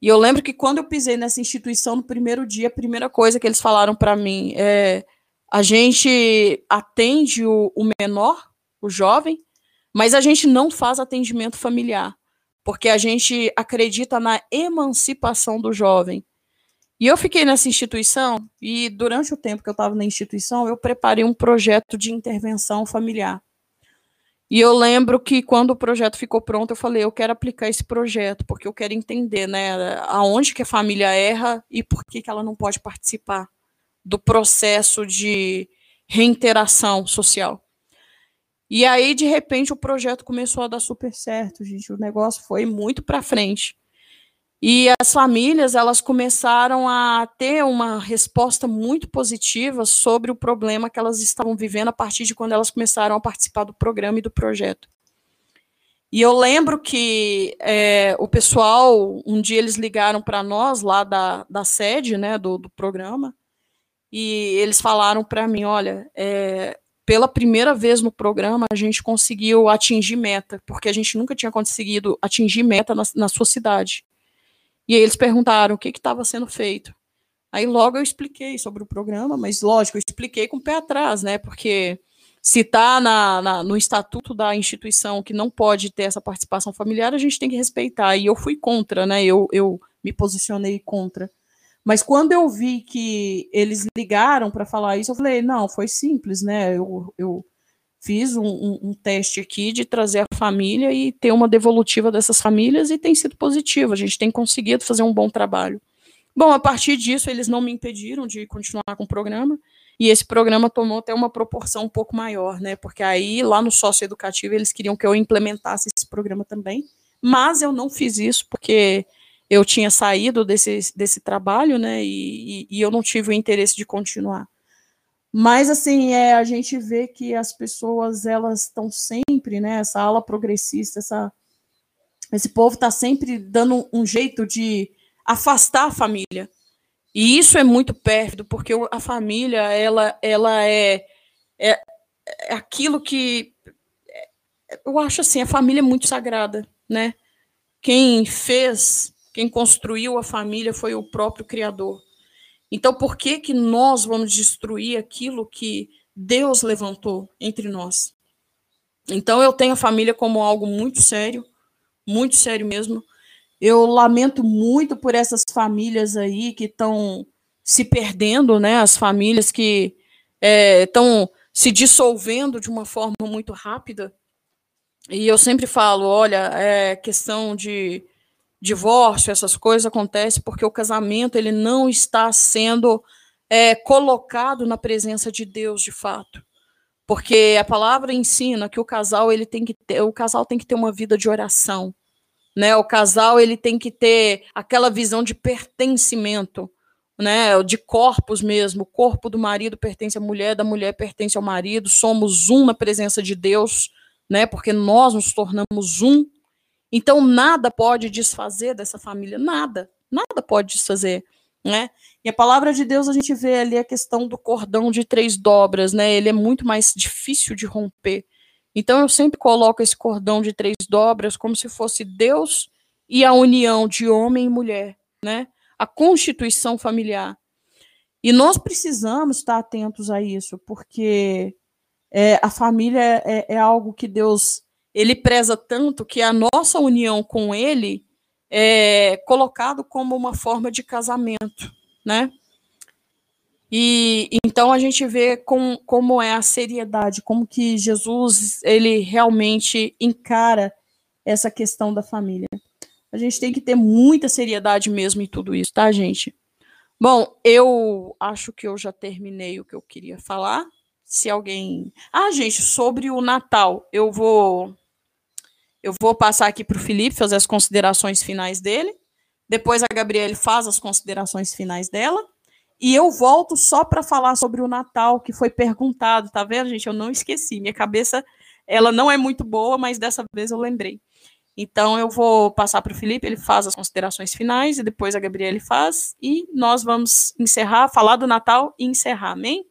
E eu lembro que quando eu pisei nessa instituição no primeiro dia, a primeira coisa que eles falaram para mim é: a gente atende o, o menor, o jovem, mas a gente não faz atendimento familiar, porque a gente acredita na emancipação do jovem. E eu fiquei nessa instituição e durante o tempo que eu estava na instituição, eu preparei um projeto de intervenção familiar. E eu lembro que quando o projeto ficou pronto, eu falei, eu quero aplicar esse projeto, porque eu quero entender, né, aonde que a família erra e por que, que ela não pode participar do processo de reinteração social. E aí, de repente, o projeto começou a dar super certo, gente. O negócio foi muito para frente. E as famílias, elas começaram a ter uma resposta muito positiva sobre o problema que elas estavam vivendo a partir de quando elas começaram a participar do programa e do projeto. E eu lembro que é, o pessoal, um dia eles ligaram para nós lá da, da sede né, do, do programa, e eles falaram para mim: olha, é, pela primeira vez no programa a gente conseguiu atingir meta, porque a gente nunca tinha conseguido atingir meta na, na sua cidade. E aí eles perguntaram o que estava sendo feito. Aí logo eu expliquei sobre o programa, mas lógico, eu expliquei com o pé atrás, né? Porque se está no estatuto da instituição que não pode ter essa participação familiar, a gente tem que respeitar. E eu fui contra, né? Eu, eu me posicionei contra. Mas quando eu vi que eles ligaram para falar isso, eu falei, não, foi simples, né? Eu, eu fiz um, um, um, teste aqui de trazer a família e ter uma devolutiva dessas famílias e tem sido positivo. A gente tem conseguido fazer um bom trabalho. Bom, a partir disso, eles não me impediram de continuar com o programa. E esse programa tomou até uma proporção um pouco maior, né? Porque aí, lá no sócio educativo, eles queriam que eu implementasse esse programa também. Mas eu não fiz isso porque eu tinha saído desse, desse trabalho, né? E, e, eu não tive o interesse de continuar. Mas assim, é, a gente vê que as pessoas elas estão sempre, né, essa ala progressista, essa, esse povo está sempre dando um jeito de afastar a família. E isso é muito pérfido, porque a família ela, ela é, é, é aquilo que eu acho assim, a família é muito sagrada, né? Quem fez, quem construiu a família foi o próprio Criador. Então, por que, que nós vamos destruir aquilo que Deus levantou entre nós? Então, eu tenho a família como algo muito sério, muito sério mesmo. Eu lamento muito por essas famílias aí que estão se perdendo, né? As famílias que estão é, se dissolvendo de uma forma muito rápida. E eu sempre falo, olha, é questão de divórcio, essas coisas acontecem porque o casamento ele não está sendo é, colocado na presença de Deus de fato. Porque a palavra ensina que o casal ele tem que ter, o casal tem que ter uma vida de oração, né? O casal ele tem que ter aquela visão de pertencimento, né? De corpos mesmo. O corpo do marido pertence à mulher, da mulher pertence ao marido. Somos um na presença de Deus, né? Porque nós nos tornamos um então, nada pode desfazer dessa família, nada, nada pode desfazer, né? E a palavra de Deus, a gente vê ali a questão do cordão de três dobras, né? Ele é muito mais difícil de romper. Então, eu sempre coloco esse cordão de três dobras como se fosse Deus e a união de homem e mulher, né? A constituição familiar. E nós precisamos estar atentos a isso, porque é, a família é, é algo que Deus ele preza tanto que a nossa união com ele é colocado como uma forma de casamento, né? E então a gente vê com, como é a seriedade, como que Jesus ele realmente encara essa questão da família. A gente tem que ter muita seriedade mesmo em tudo isso, tá, gente? Bom, eu acho que eu já terminei o que eu queria falar. Se alguém. Ah, gente, sobre o Natal, eu vou Eu vou passar aqui para o Felipe fazer as considerações finais dele. Depois a Gabriele faz as considerações finais dela. E eu volto só para falar sobre o Natal, que foi perguntado, tá vendo, gente? Eu não esqueci. Minha cabeça, ela não é muito boa, mas dessa vez eu lembrei. Então eu vou passar para o Felipe, ele faz as considerações finais e depois a Gabriele faz e nós vamos encerrar, falar do Natal e encerrar, amém?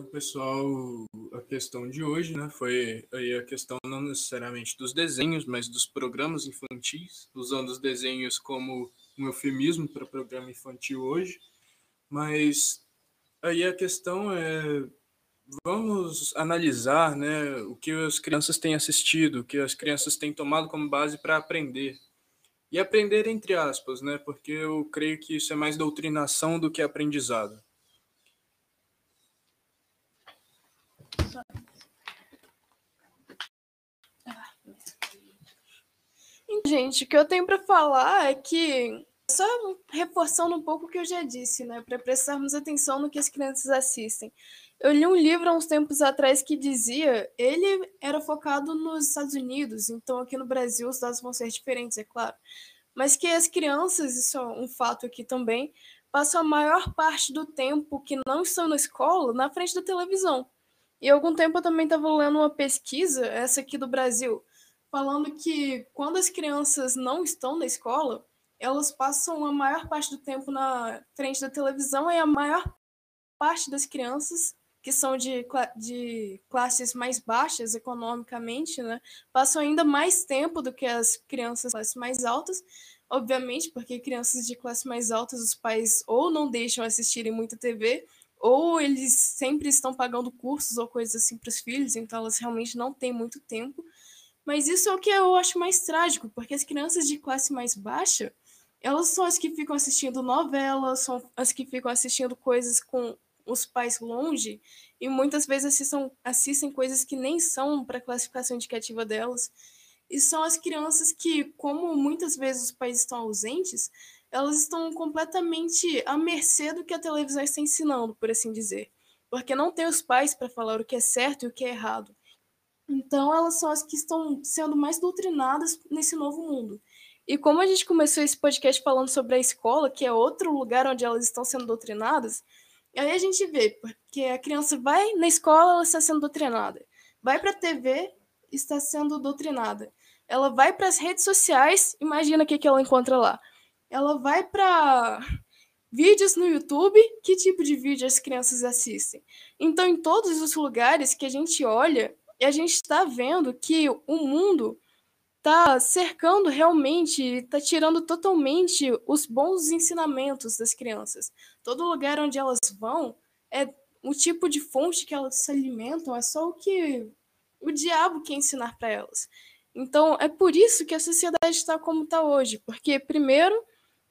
Então, pessoal, a questão de hoje, né, foi aí a questão não necessariamente dos desenhos, mas dos programas infantis, usando os desenhos como um eufemismo para programa infantil hoje. Mas aí a questão é vamos analisar, né, o que as crianças têm assistido, o que as crianças têm tomado como base para aprender. E aprender entre aspas, né, porque eu creio que isso é mais doutrinação do que aprendizado. Gente, o que eu tenho para falar é que só reforçando um pouco o que eu já disse, né, para prestarmos atenção no que as crianças assistem. Eu li um livro há uns tempos atrás que dizia, ele era focado nos Estados Unidos, então aqui no Brasil os dados vão ser diferentes, é claro, mas que as crianças, isso é um fato aqui também, passam a maior parte do tempo que não estão na escola na frente da televisão. E algum tempo eu também estava lendo uma pesquisa, essa aqui do Brasil, falando que quando as crianças não estão na escola, elas passam a maior parte do tempo na frente da televisão e a maior parte das crianças que são de, de classes mais baixas economicamente, né, passam ainda mais tempo do que as crianças de classes mais altas, obviamente, porque crianças de classe mais altas, os pais ou não deixam assistirem muita TV, ou eles sempre estão pagando cursos ou coisas assim para os filhos, então elas realmente não têm muito tempo. Mas isso é o que eu acho mais trágico, porque as crianças de classe mais baixa, elas são as que ficam assistindo novelas, são as que ficam assistindo coisas com os pais longe e muitas vezes assistam, assistem coisas que nem são para a classificação indicativa delas. E são as crianças que, como muitas vezes os pais estão ausentes, elas estão completamente à mercê do que a televisão está ensinando, por assim dizer. Porque não tem os pais para falar o que é certo e o que é errado. Então, elas são as que estão sendo mais doutrinadas nesse novo mundo. E como a gente começou esse podcast falando sobre a escola, que é outro lugar onde elas estão sendo doutrinadas, aí a gente vê, porque a criança vai na escola, ela está sendo doutrinada. Vai para a TV, está sendo doutrinada. Ela vai para as redes sociais, imagina o que, que ela encontra lá ela vai para vídeos no YouTube, que tipo de vídeo as crianças assistem? Então, em todos os lugares que a gente olha, a gente está vendo que o mundo está cercando realmente, está tirando totalmente os bons ensinamentos das crianças. Todo lugar onde elas vão, é o tipo de fonte que elas se alimentam é só o que o diabo quer ensinar para elas. Então, é por isso que a sociedade está como está hoje, porque primeiro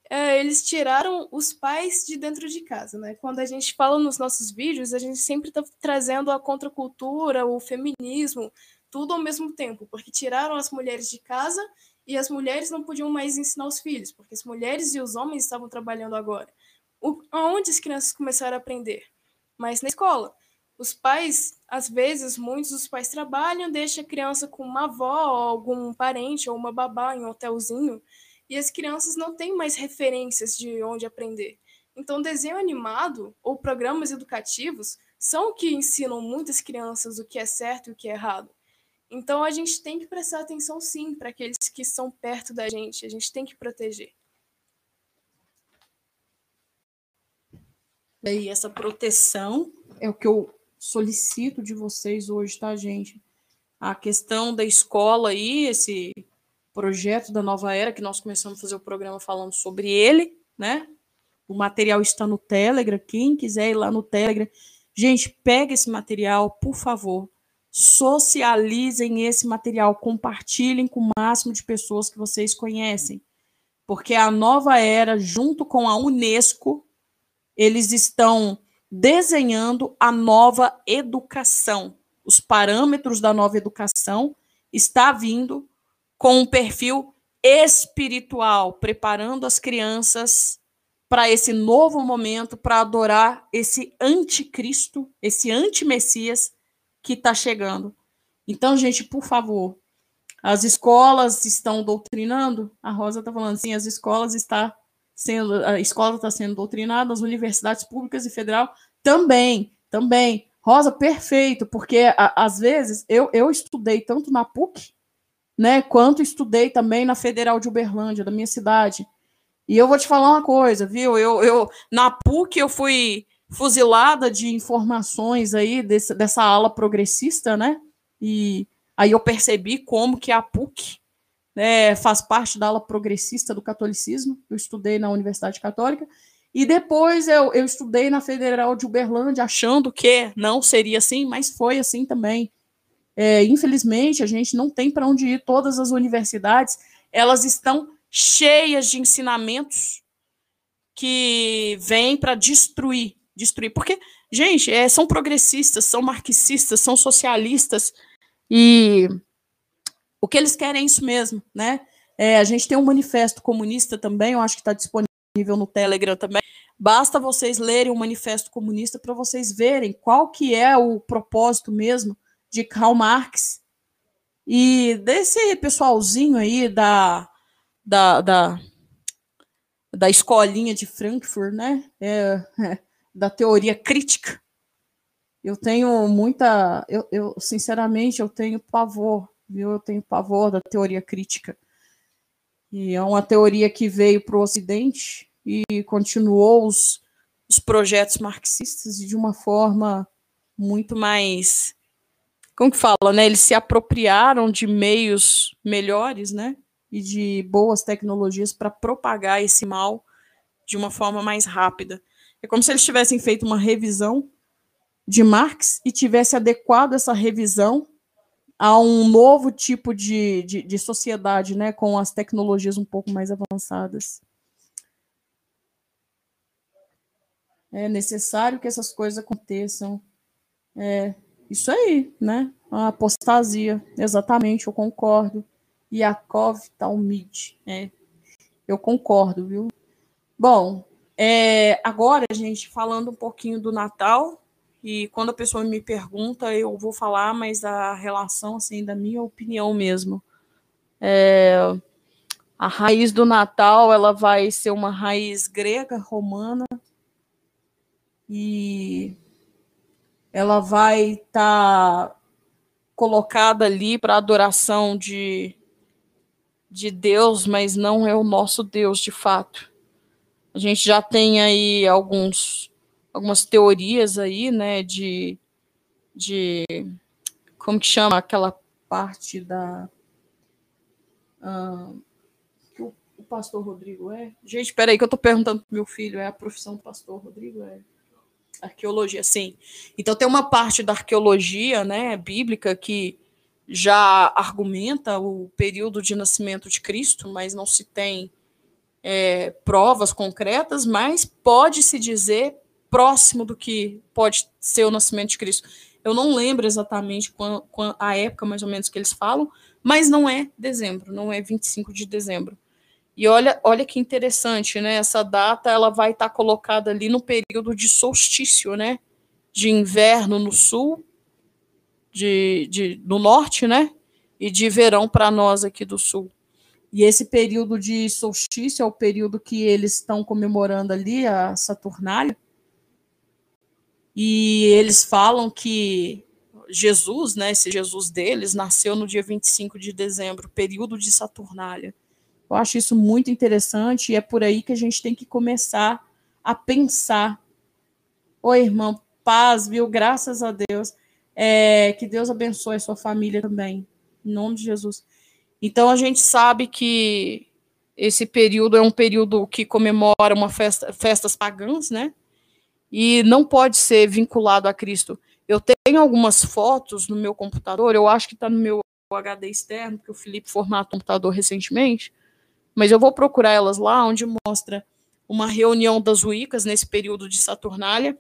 é, eles tiraram os pais de dentro de casa, né? Quando a gente fala nos nossos vídeos, a gente sempre está trazendo a contracultura, o feminismo, tudo ao mesmo tempo, porque tiraram as mulheres de casa e as mulheres não podiam mais ensinar os filhos, porque as mulheres e os homens estavam trabalhando agora. O, aonde as crianças começaram a aprender? Mas na escola. Os pais, às vezes, muitos dos pais trabalham, deixam a criança com uma avó, algum parente, ou uma babá em um hotelzinho, e as crianças não têm mais referências de onde aprender. Então, desenho animado ou programas educativos são o que ensinam muitas crianças o que é certo e o que é errado. Então, a gente tem que prestar atenção, sim, para aqueles que estão perto da gente. A gente tem que proteger. E essa proteção é o que eu solicito de vocês hoje, tá, gente? A questão da escola aí, esse projeto da Nova Era, que nós começamos a fazer o programa falando sobre ele, né? O material está no Telegram, quem quiser ir lá no Telegram. Gente, pega esse material, por favor. Socializem esse material, compartilhem com o máximo de pessoas que vocês conhecem. Porque a Nova Era, junto com a Unesco, eles estão desenhando a nova educação. Os parâmetros da nova educação está vindo com um perfil espiritual, preparando as crianças para esse novo momento, para adorar esse anticristo, esse anti-messias que está chegando. Então, gente, por favor, as escolas estão doutrinando. A Rosa está falando assim, as escolas está sendo, a escola está sendo doutrinada, as universidades públicas e federal também, também. Rosa, perfeito, porque a, às vezes eu, eu estudei tanto na PUC, né, quanto estudei também na Federal de Uberlândia, da minha cidade. E eu vou te falar uma coisa, viu? Eu, eu na PUC eu fui fuzilada de informações aí desse, dessa ala progressista, né? E aí eu percebi como que a PUC né, faz parte da ala progressista do catolicismo. Eu estudei na Universidade Católica e depois eu, eu estudei na Federal de Uberlândia, achando que não seria assim, mas foi assim também. É, infelizmente, a gente não tem para onde ir. Todas as universidades elas estão cheias de ensinamentos que vêm para destruir, destruir. Porque, gente, é, são progressistas, são marxistas, são socialistas e o que eles querem é isso mesmo, né? É, a gente tem um manifesto comunista também, eu acho que está disponível no Telegram também. Basta vocês lerem o Manifesto Comunista para vocês verem qual que é o propósito mesmo de Karl Marx e desse pessoalzinho aí da, da, da, da escolinha de Frankfurt, né? É, é, <laughs> da teoria crítica. Eu tenho muita, eu, eu sinceramente eu tenho pavor, viu? Eu tenho pavor da teoria crítica. E é uma teoria que veio para o Ocidente e continuou os, os projetos marxistas de uma forma muito mais como que fala, né? Eles se apropriaram de meios melhores, né? E de boas tecnologias para propagar esse mal de uma forma mais rápida. É como se eles tivessem feito uma revisão de Marx e tivesse adequado essa revisão a um novo tipo de, de, de sociedade, né? Com as tecnologias um pouco mais avançadas. É necessário que essas coisas aconteçam. É isso aí, né? A apostasia, exatamente, eu concordo. Yakov Talmid, é, eu concordo, viu? Bom, é, agora, gente, falando um pouquinho do Natal, e quando a pessoa me pergunta, eu vou falar, mas a relação, assim, da minha opinião mesmo. É, a raiz do Natal, ela vai ser uma raiz grega, romana, e ela vai estar tá colocada ali para adoração de, de Deus, mas não é o nosso Deus de fato. A gente já tem aí alguns algumas teorias aí, né, de de como que chama aquela parte da uh, o, pastor Rodrigo é? Gente, espera aí que eu tô perguntando pro meu filho, é a profissão do pastor Rodrigo é? Arqueologia, sim. Então tem uma parte da arqueologia, né, bíblica que já argumenta o período de nascimento de Cristo, mas não se tem é, provas concretas, mas pode se dizer próximo do que pode ser o nascimento de Cristo. Eu não lembro exatamente a época mais ou menos que eles falam, mas não é dezembro, não é 25 de dezembro. E olha, olha que interessante, né? Essa data ela vai estar tá colocada ali no período de solstício, né? De inverno no sul, de, de no norte, né? E de verão para nós aqui do sul. E esse período de solstício é o período que eles estão comemorando ali a Saturnália. E eles falam que Jesus, né, esse Jesus deles, nasceu no dia 25 de dezembro, período de Saturnália. Eu acho isso muito interessante e é por aí que a gente tem que começar a pensar. Oi, irmão, paz, viu? Graças a Deus. É, que Deus abençoe a sua família também, em nome de Jesus. Então a gente sabe que esse período é um período que comemora uma festa, festas pagãs, né? E não pode ser vinculado a Cristo. Eu tenho algumas fotos no meu computador, eu acho que está no meu HD externo, que o Felipe formatou o computador recentemente, mas eu vou procurar elas lá, onde mostra uma reunião das Wiccas nesse período de Saturnália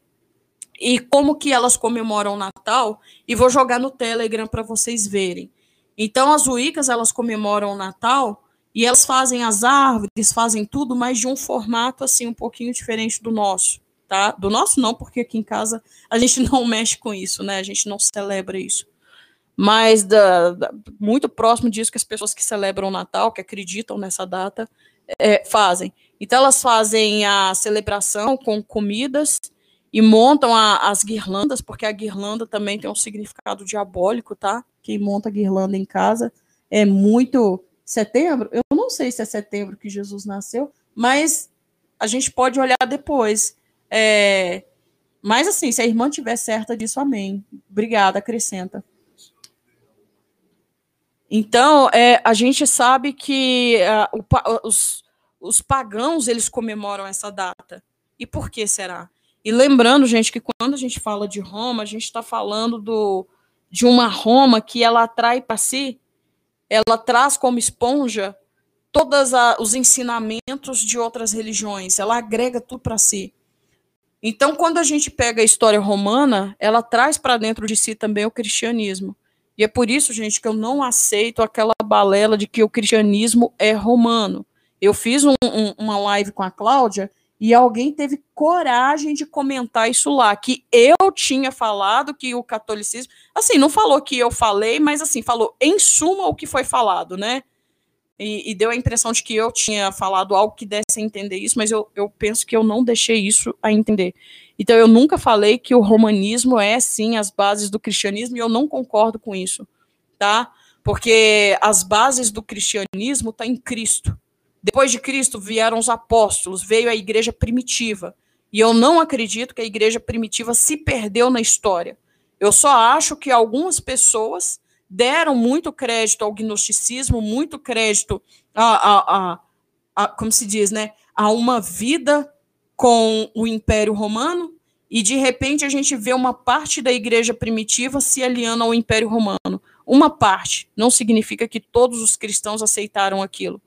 e como que elas comemoram o Natal e vou jogar no Telegram para vocês verem. Então as Wiccas elas comemoram o Natal e elas fazem as árvores, fazem tudo, mas de um formato assim um pouquinho diferente do nosso, tá? Do nosso não, porque aqui em casa a gente <laughs> não mexe com isso, né? A gente não celebra isso. Mas da, da, muito próximo disso que as pessoas que celebram o Natal, que acreditam nessa data, é, fazem. Então elas fazem a celebração com comidas e montam a, as guirlandas, porque a guirlanda também tem um significado diabólico, tá? Quem monta guirlanda em casa é muito setembro. Eu não sei se é setembro que Jesus nasceu, mas a gente pode olhar depois. É, mas assim, se a irmã tiver certa disso, amém. Obrigada, acrescenta. Então, é, a gente sabe que uh, o, os, os pagãos eles comemoram essa data. E por que será? E lembrando, gente, que quando a gente fala de Roma, a gente está falando do, de uma Roma que ela atrai para si, ela traz como esponja todos os ensinamentos de outras religiões, ela agrega tudo para si. Então, quando a gente pega a história romana, ela traz para dentro de si também o cristianismo. E é por isso, gente, que eu não aceito aquela balela de que o cristianismo é romano. Eu fiz um, um, uma live com a Cláudia e alguém teve coragem de comentar isso lá, que eu tinha falado que o catolicismo. Assim, não falou que eu falei, mas assim, falou em suma o que foi falado, né? E, e, deu a impressão de que eu tinha falado algo que desse a entender isso, mas eu, eu penso que eu não deixei isso a entender. Então, eu nunca falei que o romanismo é, sim, as bases do cristianismo, e eu não concordo com isso, tá? Porque as bases do cristianismo tá em Cristo. Depois de Cristo vieram os apóstolos, veio a igreja primitiva. E eu não acredito que a igreja primitiva se perdeu na história. Eu só acho que algumas pessoas deram muito crédito ao gnosticismo, muito crédito a, a, a, a, como se diz, né, a uma vida com o Império Romano, e de repente a gente vê uma parte da igreja primitiva se aliando ao Império Romano. Uma parte, não significa que todos os cristãos aceitaram aquilo.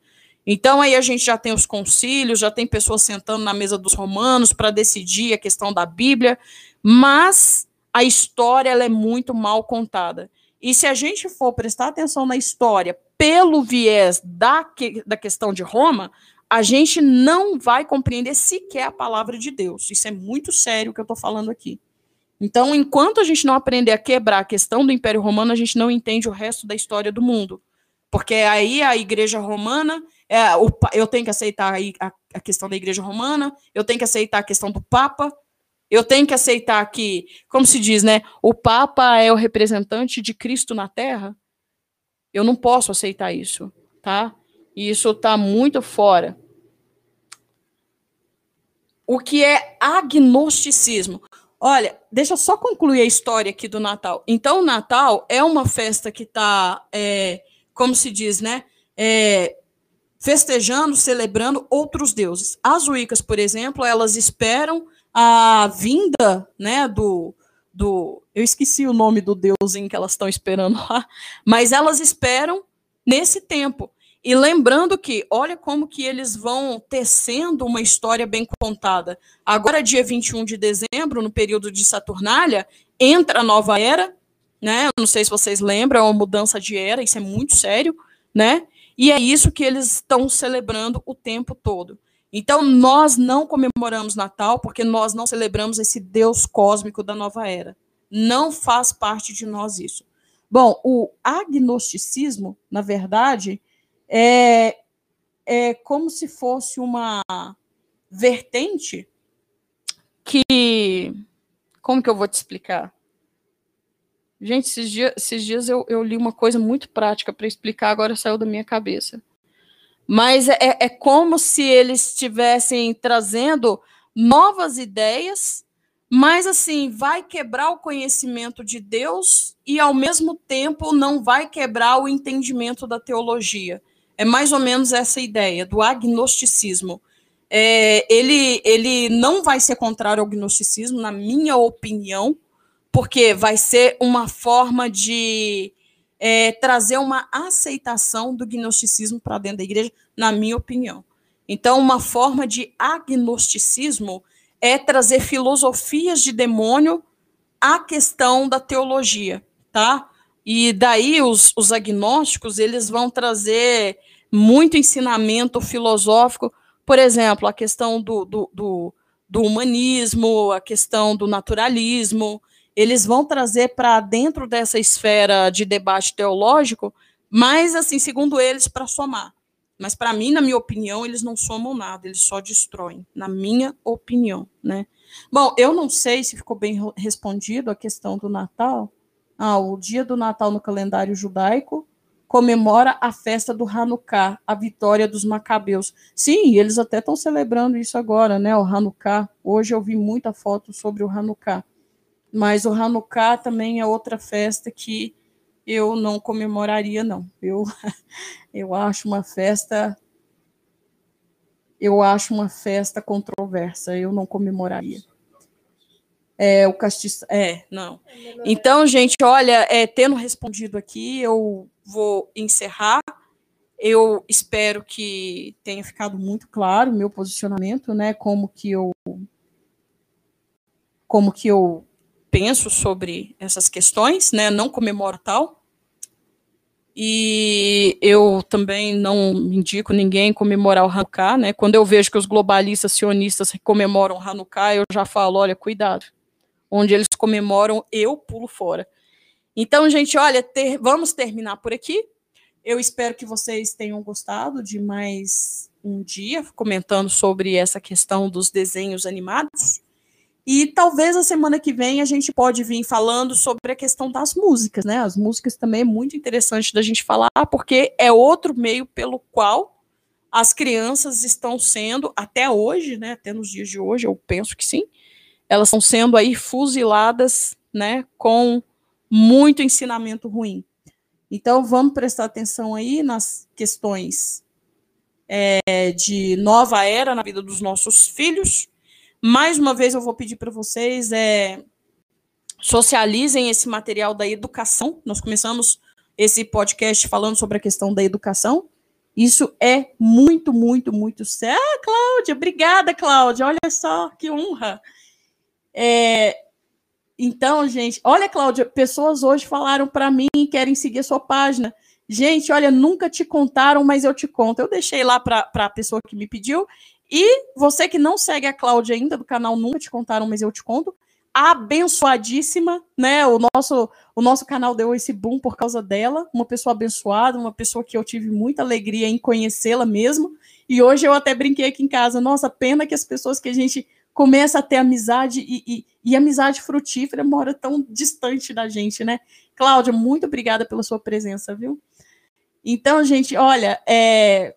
Então aí a gente já tem os concílios, já tem pessoas sentando na mesa dos romanos para decidir a questão da Bíblia, mas a história ela é muito mal contada. E se a gente for prestar atenção na história pelo viés da, que, da questão de Roma, a gente não vai compreender sequer a palavra de Deus. Isso é muito sério o que eu estou falando aqui. Então, enquanto a gente não aprender a quebrar a questão do Império Romano, a gente não entende o resto da história do mundo. Porque aí a Igreja Romana, é, o, eu tenho que aceitar a, a questão da Igreja Romana, eu tenho que aceitar a questão do Papa, eu tenho que aceitar que, como se diz, né? O Papa é o representante de Cristo na Terra. Eu não posso aceitar isso, tá? E isso está muito fora. O que é agnosticismo? Olha, deixa eu só concluir a história aqui do Natal. Então, o Natal é uma festa que está, é, como se diz, né? É, festejando, celebrando outros deuses. As Wiccas, por exemplo, elas esperam a vinda, né, do, do eu esqueci o nome do deus em que elas estão esperando lá, mas elas esperam nesse tempo. E lembrando que, olha como que eles vão tecendo uma história bem contada. Agora, dia 21 de dezembro, no período de Saturnália, entra a nova era, né? Não sei se vocês lembram, é uma mudança de era, isso é muito sério, né? E é isso que eles estão celebrando o tempo todo. Então, nós não comemoramos Natal porque nós não celebramos esse Deus cósmico da nova era. Não faz parte de nós isso. Bom, o agnosticismo, na verdade, é, é como se fosse uma vertente que. Como que eu vou te explicar? Gente, esses dias, esses dias eu, eu li uma coisa muito prática para explicar, agora saiu da minha cabeça. Mas é, é como se eles estivessem trazendo novas ideias, mas assim, vai quebrar o conhecimento de Deus e ao mesmo tempo não vai quebrar o entendimento da teologia. É mais ou menos essa ideia do agnosticismo. É, ele, ele não vai ser contrário ao gnosticismo, na minha opinião, porque vai ser uma forma de é, trazer uma aceitação do gnosticismo para dentro da igreja, na minha opinião. Então, uma forma de agnosticismo é trazer filosofias de demônio à questão da teologia, tá? E daí os, os agnósticos eles vão trazer muito ensinamento filosófico, por exemplo, a questão do, do, do, do humanismo, a questão do naturalismo, eles vão trazer para dentro dessa esfera de debate teológico, mas assim, segundo eles, para somar. Mas para mim, na minha opinião, eles não somam nada, eles só destroem, na minha opinião, né? Bom, eu não sei se ficou bem respondido a questão do Natal. Ah, o dia do Natal no calendário judaico comemora a festa do Hanukkah, a vitória dos macabeus. Sim, eles até estão celebrando isso agora, né? O Hanukkah. Hoje eu vi muita foto sobre o Hanukkah. Mas o Hanukkah também é outra festa que eu não comemoraria, não. Eu, <laughs> eu acho uma festa. Eu acho uma festa controversa, eu não comemoraria. É, o castiço. É, não. Então, gente, olha, é, tendo respondido aqui, eu vou encerrar. Eu espero que tenha ficado muito claro o meu posicionamento, né? Como que eu como que eu penso sobre essas questões, né? Não comemoro tal. E eu também não indico ninguém comemorar o Hanukkah, né? Quando eu vejo que os globalistas sionistas comemoram Hanukkah, eu já falo, olha, cuidado. Onde eles comemoram, eu pulo fora. Então, gente, olha, ter, vamos terminar por aqui. Eu espero que vocês tenham gostado de mais um dia comentando sobre essa questão dos desenhos animados. E talvez a semana que vem a gente pode vir falando sobre a questão das músicas, né? As músicas também é muito interessante da gente falar, porque é outro meio pelo qual as crianças estão sendo, até hoje, né? Até nos dias de hoje, eu penso que sim, elas estão sendo aí fuziladas, né? Com muito ensinamento ruim. Então vamos prestar atenção aí nas questões é, de nova era na vida dos nossos filhos mais uma vez eu vou pedir para vocês é, socializem esse material da educação. Nós começamos esse podcast falando sobre a questão da educação. Isso é muito, muito, muito sério. Ah, Cláudia, obrigada, Cláudia. Olha só que honra. É, então, gente, olha, Cláudia, pessoas hoje falaram para mim querem seguir a sua página. Gente, olha, nunca te contaram, mas eu te conto. Eu deixei lá para a pessoa que me pediu e você que não segue a Cláudia ainda do canal Nunca Te Contaram, mas eu te conto, abençoadíssima, né? O nosso, o nosso canal deu esse boom por causa dela, uma pessoa abençoada, uma pessoa que eu tive muita alegria em conhecê-la mesmo. E hoje eu até brinquei aqui em casa, nossa, pena que as pessoas que a gente começa a ter amizade e, e, e amizade frutífera mora tão distante da gente, né? Cláudia, muito obrigada pela sua presença, viu? Então, gente, olha, é,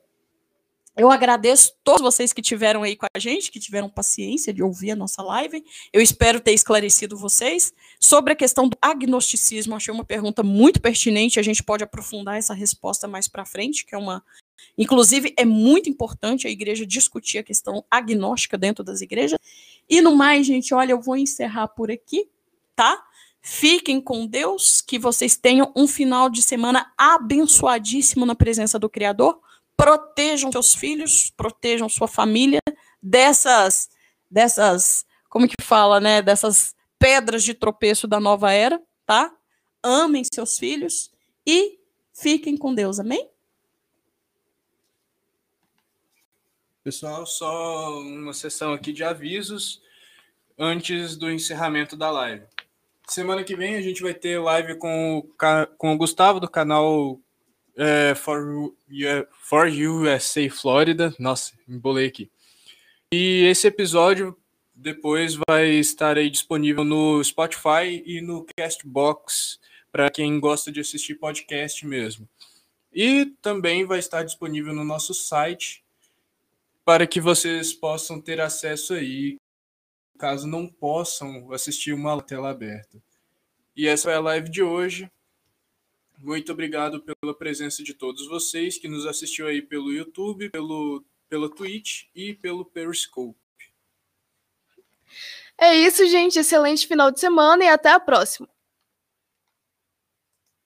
eu agradeço todos vocês que tiveram aí com a gente, que tiveram paciência de ouvir a nossa live. Eu espero ter esclarecido vocês. Sobre a questão do agnosticismo, achei uma pergunta muito pertinente. A gente pode aprofundar essa resposta mais para frente, que é uma. Inclusive, é muito importante a igreja discutir a questão agnóstica dentro das igrejas. E no mais, gente, olha, eu vou encerrar por aqui, tá? Fiquem com Deus, que vocês tenham um final de semana abençoadíssimo na presença do Criador protejam seus filhos, protejam sua família dessas, dessas, como que fala, né, dessas pedras de tropeço da nova era, tá? Amem seus filhos e fiquem com Deus, amém? Pessoal, só uma sessão aqui de avisos antes do encerramento da live. Semana que vem a gente vai ter live com o, com o Gustavo do canal é, for, for USA Florida. Nossa, embolei aqui. E esse episódio depois vai estar aí disponível no Spotify e no Castbox para quem gosta de assistir podcast mesmo. E também vai estar disponível no nosso site para que vocês possam ter acesso aí, caso não possam assistir uma tela aberta. E essa é a live de hoje. Muito obrigado pela presença de todos vocês que nos assistiu aí pelo YouTube, pelo, pelo Twitch e pelo Periscope. É isso, gente. Excelente final de semana e até a próxima.